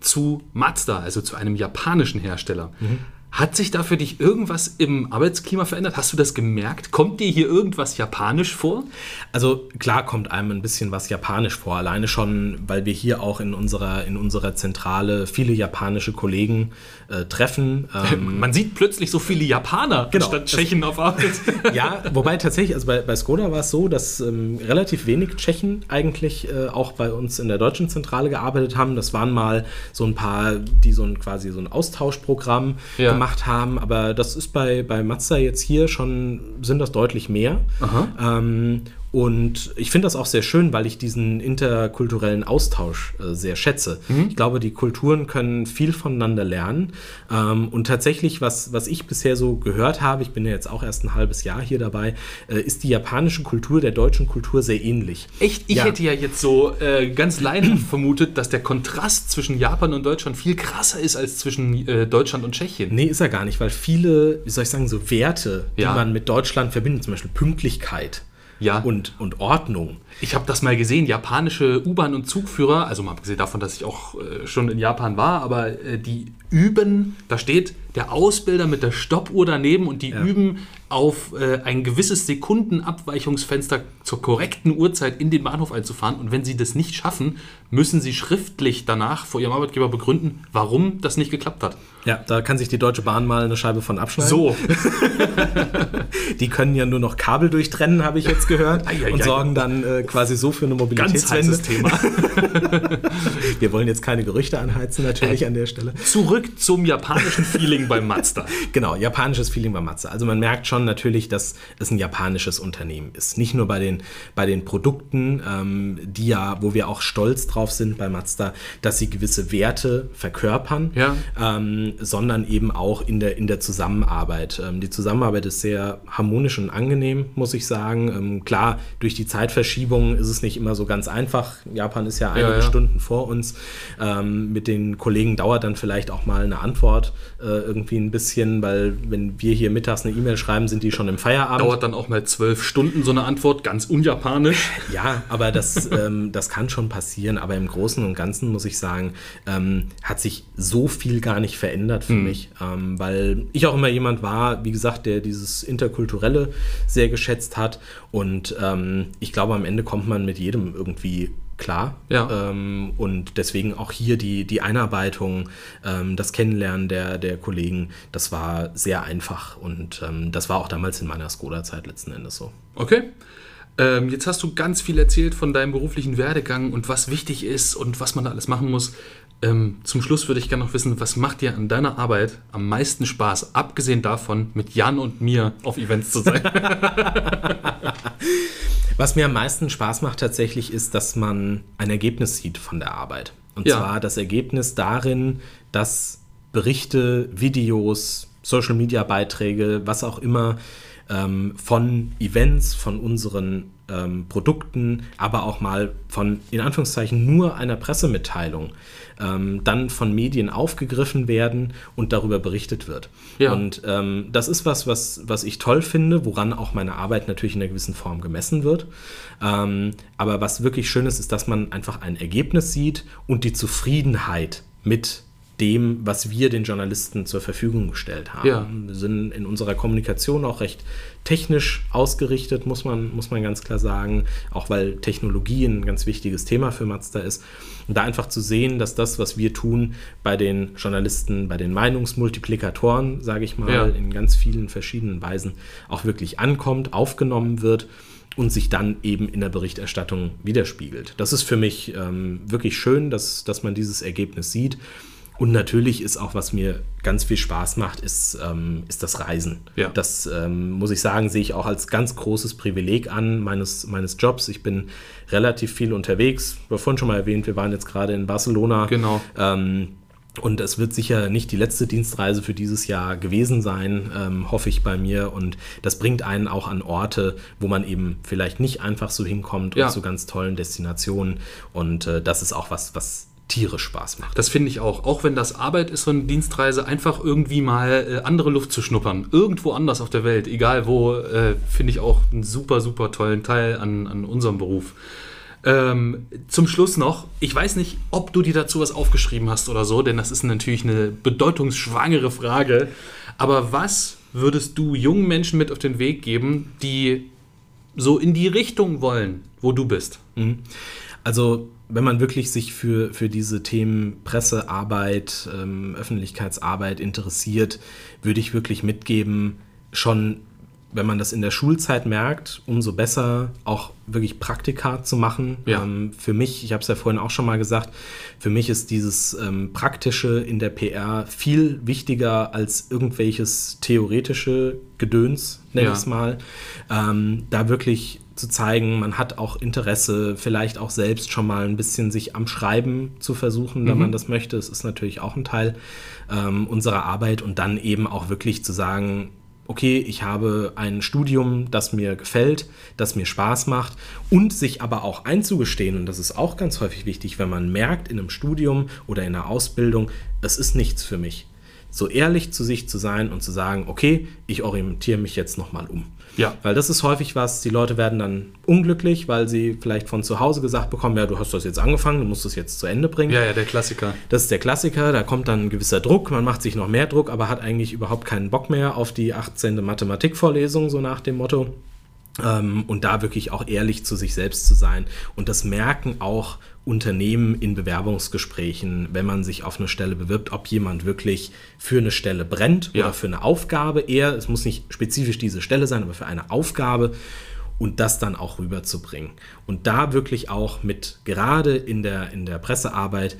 zu Mazda, also zu einem japanischen Hersteller. Mhm. Hat sich da für dich irgendwas im Arbeitsklima verändert? Hast du das gemerkt? Kommt dir hier irgendwas japanisch vor? Also klar kommt einem ein bisschen was japanisch vor, alleine schon, weil wir hier auch in unserer, in unserer Zentrale viele japanische Kollegen äh, treffen. Ähm, Man sieht plötzlich so viele Japaner genau, statt Tschechen auf Arbeit. ja, wobei tatsächlich, also bei, bei Skoda war es so, dass ähm, relativ wenig Tschechen eigentlich äh, auch bei uns in der deutschen Zentrale gearbeitet haben. Das waren mal so ein paar, die so ein quasi so ein Austauschprogramm ja. gemacht haben, aber das ist bei, bei Mazda jetzt hier schon, sind das deutlich mehr. Ähm, und ich finde das auch sehr schön, weil ich diesen interkulturellen Austausch äh, sehr schätze. Mhm. Ich glaube, die Kulturen können viel voneinander lernen. Ähm, und tatsächlich, was, was ich bisher so gehört habe, ich bin ja jetzt auch erst ein halbes Jahr hier dabei, äh, ist die japanische Kultur der deutschen Kultur sehr ähnlich. Echt? Ich ja. hätte ja jetzt so äh, ganz leinhaft vermutet, dass der Kontrast zwischen Japan und Deutschland viel krasser ist als zwischen äh, Deutschland und Tschechien. Nee, ist er gar nicht, weil viele, wie soll ich sagen, so Werte, die ja. man mit Deutschland verbindet, zum Beispiel Pünktlichkeit ja. und, und Ordnung. Ich habe das mal gesehen, japanische U-Bahn- und Zugführer, also mal abgesehen davon, dass ich auch äh, schon in Japan war, aber äh, die üben, da steht der Ausbilder mit der Stoppuhr daneben und die ja. üben auf äh, ein gewisses Sekundenabweichungsfenster zur korrekten Uhrzeit in den Bahnhof einzufahren. Und wenn sie das nicht schaffen, müssen sie schriftlich danach vor ihrem Arbeitgeber begründen, warum das nicht geklappt hat. Ja, da kann sich die Deutsche Bahn mal eine Scheibe von abschneiden. So. die können ja nur noch Kabel durchtrennen, habe ich jetzt gehört, ai, ai, und ai. sorgen dann äh, quasi so für eine Mobilitätswende. Ganz Thema. Wir wollen jetzt keine Gerüchte anheizen, natürlich äh, an der Stelle. Zurück zum japanischen Feeling Feeling bei Mazda. genau, japanisches Feeling bei Mazda. Also man merkt schon natürlich, dass es ein japanisches Unternehmen ist. Nicht nur bei den, bei den Produkten, ähm, die ja, wo wir auch stolz drauf sind bei Mazda, dass sie gewisse Werte verkörpern, Ja. ähm, sondern eben auch in der, in der Zusammenarbeit. Ähm, die Zusammenarbeit ist sehr harmonisch und angenehm, muss ich sagen. Ähm, klar, durch die Zeitverschiebung ist es nicht immer so ganz einfach. Japan ist ja einige ja. Stunden vor uns. Ähm, mit den Kollegen dauert dann vielleicht auch mal eine Antwort äh, irgendwie ein bisschen, weil wenn wir hier mittags eine E-Mail schreiben, sind die schon im Feierabend. Dauert dann auch mal zwölf Stunden so eine Antwort, ganz unjapanisch. Ja, aber das, ähm, das kann schon passieren. Aber im Großen und Ganzen muss ich sagen, ähm, hat sich so viel gar nicht verändert für mich, ähm, weil ich auch immer jemand war, wie gesagt, der dieses Interkulturelle sehr geschätzt hat. Und ähm, ich glaube, am Ende kommt man mit jedem irgendwie klar. Ja. Ähm, und deswegen auch hier die, die Einarbeitung, ähm, das Kennenlernen der, der Kollegen, das war sehr einfach. Und ähm, das war auch damals in meiner Skoda-Zeit letzten Endes so. Okay. Ähm, jetzt hast du ganz viel erzählt von deinem beruflichen Werdegang und was wichtig ist und was man da alles machen muss. Ähm, zum Schluss würde ich gerne noch wissen, was macht dir an deiner Arbeit am meisten Spaß, abgesehen davon, mit Jan und mir auf Events zu sein? Was mir am meisten Spaß macht tatsächlich ist, dass man ein Ergebnis sieht von der Arbeit. Und Ja. zwar das Ergebnis darin, dass Berichte, Videos, Social-Media-Beiträge, was auch immer ähm, von Events, von unseren ähm, Produkten, aber auch mal von, in Anführungszeichen, nur einer Pressemitteilung ähm, dann von Medien aufgegriffen werden und darüber berichtet wird. Ja. Und ähm, das ist was, was, was ich toll finde, woran auch meine Arbeit natürlich in einer gewissen Form gemessen wird. Ähm, aber was wirklich schön ist, ist, dass man einfach ein Ergebnis sieht und die Zufriedenheit mit dem, was wir den Journalisten zur Verfügung gestellt haben. Ja. Wir sind in unserer Kommunikation auch recht technisch ausgerichtet, muss man, muss man ganz klar sagen, auch weil Technologie ein ganz wichtiges Thema für Mazda ist. Und da einfach zu sehen, dass das, was wir tun, bei den Journalisten, bei den Meinungsmultiplikatoren, sage ich mal, Ja. in ganz vielen verschiedenen Weisen auch wirklich ankommt, aufgenommen wird und sich dann eben in der Berichterstattung widerspiegelt. Das ist für mich ähm, wirklich schön, dass, dass man dieses Ergebnis sieht. Und natürlich ist auch, was mir ganz viel Spaß macht, ist, ähm, ist das Reisen. Ja. Das ähm, muss ich sagen, sehe ich auch als ganz großes Privileg an meines, meines Jobs. Ich bin relativ viel unterwegs. Wir vorhin schon mal erwähnt, wir waren jetzt gerade in Barcelona. Genau. Ähm, und es wird sicher nicht die letzte Dienstreise für dieses Jahr gewesen sein, ähm, hoffe ich bei mir. Und das bringt einen auch an Orte, wo man eben vielleicht nicht einfach so hinkommt Ja. und zu ganz tollen Destinationen. Und äh, das ist auch was, was tierisch Spaß macht. Das finde ich auch. Auch wenn das Arbeit ist, so eine Dienstreise, einfach irgendwie mal äh, andere Luft zu schnuppern. Irgendwo anders auf der Welt, egal wo, äh, finde ich auch einen super, super tollen Teil an, an unserem Beruf. Ähm, zum Schluss noch, ich weiß nicht, ob du dir dazu was aufgeschrieben hast oder so, denn das ist natürlich eine bedeutungsschwangere Frage. Aber was würdest du jungen Menschen mit auf den Weg geben, die so in die Richtung wollen, wo du bist? Also, wenn man wirklich sich für, für diese Themen Pressearbeit, ähm, Öffentlichkeitsarbeit interessiert, würde ich wirklich mitgeben, schon wenn man das in der Schulzeit merkt, umso besser auch wirklich Praktika zu machen. Ja. Ähm, für mich, ich habe es ja vorhin auch schon mal gesagt, für mich ist dieses ähm, Praktische in der PR viel wichtiger als irgendwelches theoretische Gedöns, nenne Ja. ich es mal. Ähm, da wirklich zu zeigen, man hat auch Interesse, vielleicht auch selbst schon mal ein bisschen sich am Schreiben zu versuchen, wenn man das möchte. Es ist natürlich auch ein Teil ähm, unserer Arbeit und dann eben auch wirklich zu sagen, okay, ich habe ein Studium, das mir gefällt, das mir Spaß macht und sich aber auch einzugestehen, und das ist auch ganz häufig wichtig, wenn man merkt in einem Studium oder in einer Ausbildung, es ist nichts für mich. So ehrlich zu sich zu sein und zu sagen, okay, ich orientiere mich jetzt nochmal um. Ja. Weil das ist häufig was, die Leute werden dann unglücklich, weil sie vielleicht von zu Hause gesagt bekommen, ja, du hast das jetzt angefangen, du musst das jetzt zu Ende bringen. Ja, ja, der Klassiker. Das ist der Klassiker, da kommt dann ein gewisser Druck, man macht sich noch mehr Druck, aber hat eigentlich überhaupt keinen Bock mehr auf die 18. Mathematikvorlesung, so nach dem Motto. Ähm, und da wirklich auch ehrlich zu sich selbst zu sein. Und das merken auch Unternehmen in Bewerbungsgesprächen, wenn man sich auf eine Stelle bewirbt, ob jemand wirklich für eine Stelle brennt Ja. oder für eine Aufgabe eher. Es muss nicht spezifisch diese Stelle sein, aber für eine Aufgabe und das dann auch rüberzubringen. Und da wirklich auch mit, gerade in der, in der Pressearbeit,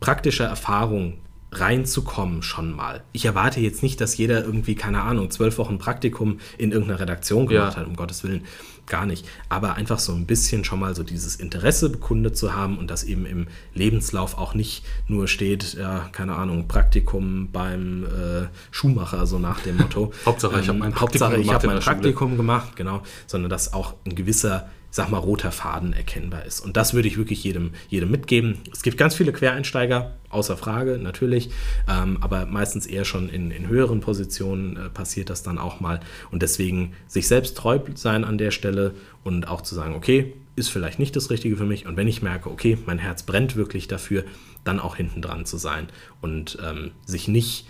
praktischer Erfahrung reinzukommen schon mal. Ich erwarte jetzt nicht, dass jeder irgendwie, keine Ahnung, zwölf Wochen Praktikum in irgendeiner Redaktion gemacht ja. hat, um Gottes Willen, gar nicht. Aber einfach so ein bisschen schon mal so dieses Interesse bekundet zu haben und das eben im Lebenslauf auch nicht nur steht, ja, keine Ahnung, Praktikum beim äh, Schuhmacher, so nach dem Motto. Hauptsache, ich habe mein Praktikum, Hauptsache, ich hab mein Praktikum gemacht, genau, sondern dass auch ein gewisser sag mal, roter Faden erkennbar ist. Und das würde ich wirklich jedem, jedem mitgeben. Es gibt ganz viele Quereinsteiger, außer Frage, natürlich, ähm, aber meistens eher schon in, in höheren Positionen äh, passiert das dann auch mal. Und deswegen sich selbst treu sein an der Stelle und auch zu sagen, okay, ist vielleicht nicht das Richtige für mich. Und wenn ich merke, okay, mein Herz brennt wirklich dafür, dann auch hinten dran zu sein und ähm, sich nicht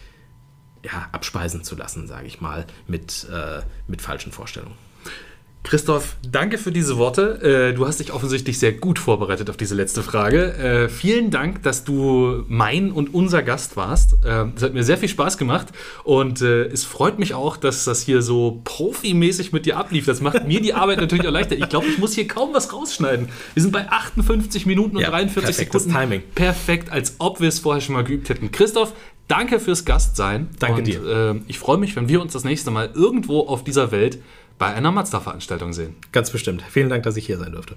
ja, abspeisen zu lassen, sage ich mal, mit, äh, mit falschen Vorstellungen. Christoph, danke für diese Worte. Äh, du hast dich offensichtlich sehr gut vorbereitet auf diese letzte Frage. Äh, vielen Dank, dass du mein und unser Gast warst. Äh, es hat mir sehr viel Spaß gemacht und es freut mich auch, dass das hier so profimäßig mit dir ablief. Das macht mir die Arbeit natürlich erleichtert. Ich glaube, ich muss hier kaum was rausschneiden. Wir sind bei 58 Minuten und ja, 43 Sekunden. Timing. Perfekt, als ob wir es vorher schon mal geübt hätten. Christoph, danke fürs Gastsein. Danke und, dir. ich freue mich, wenn wir uns das nächste Mal irgendwo auf dieser Welt bei einer Mazda-Veranstaltung sehen. Ganz bestimmt. Vielen Dank, dass ich hier sein durfte.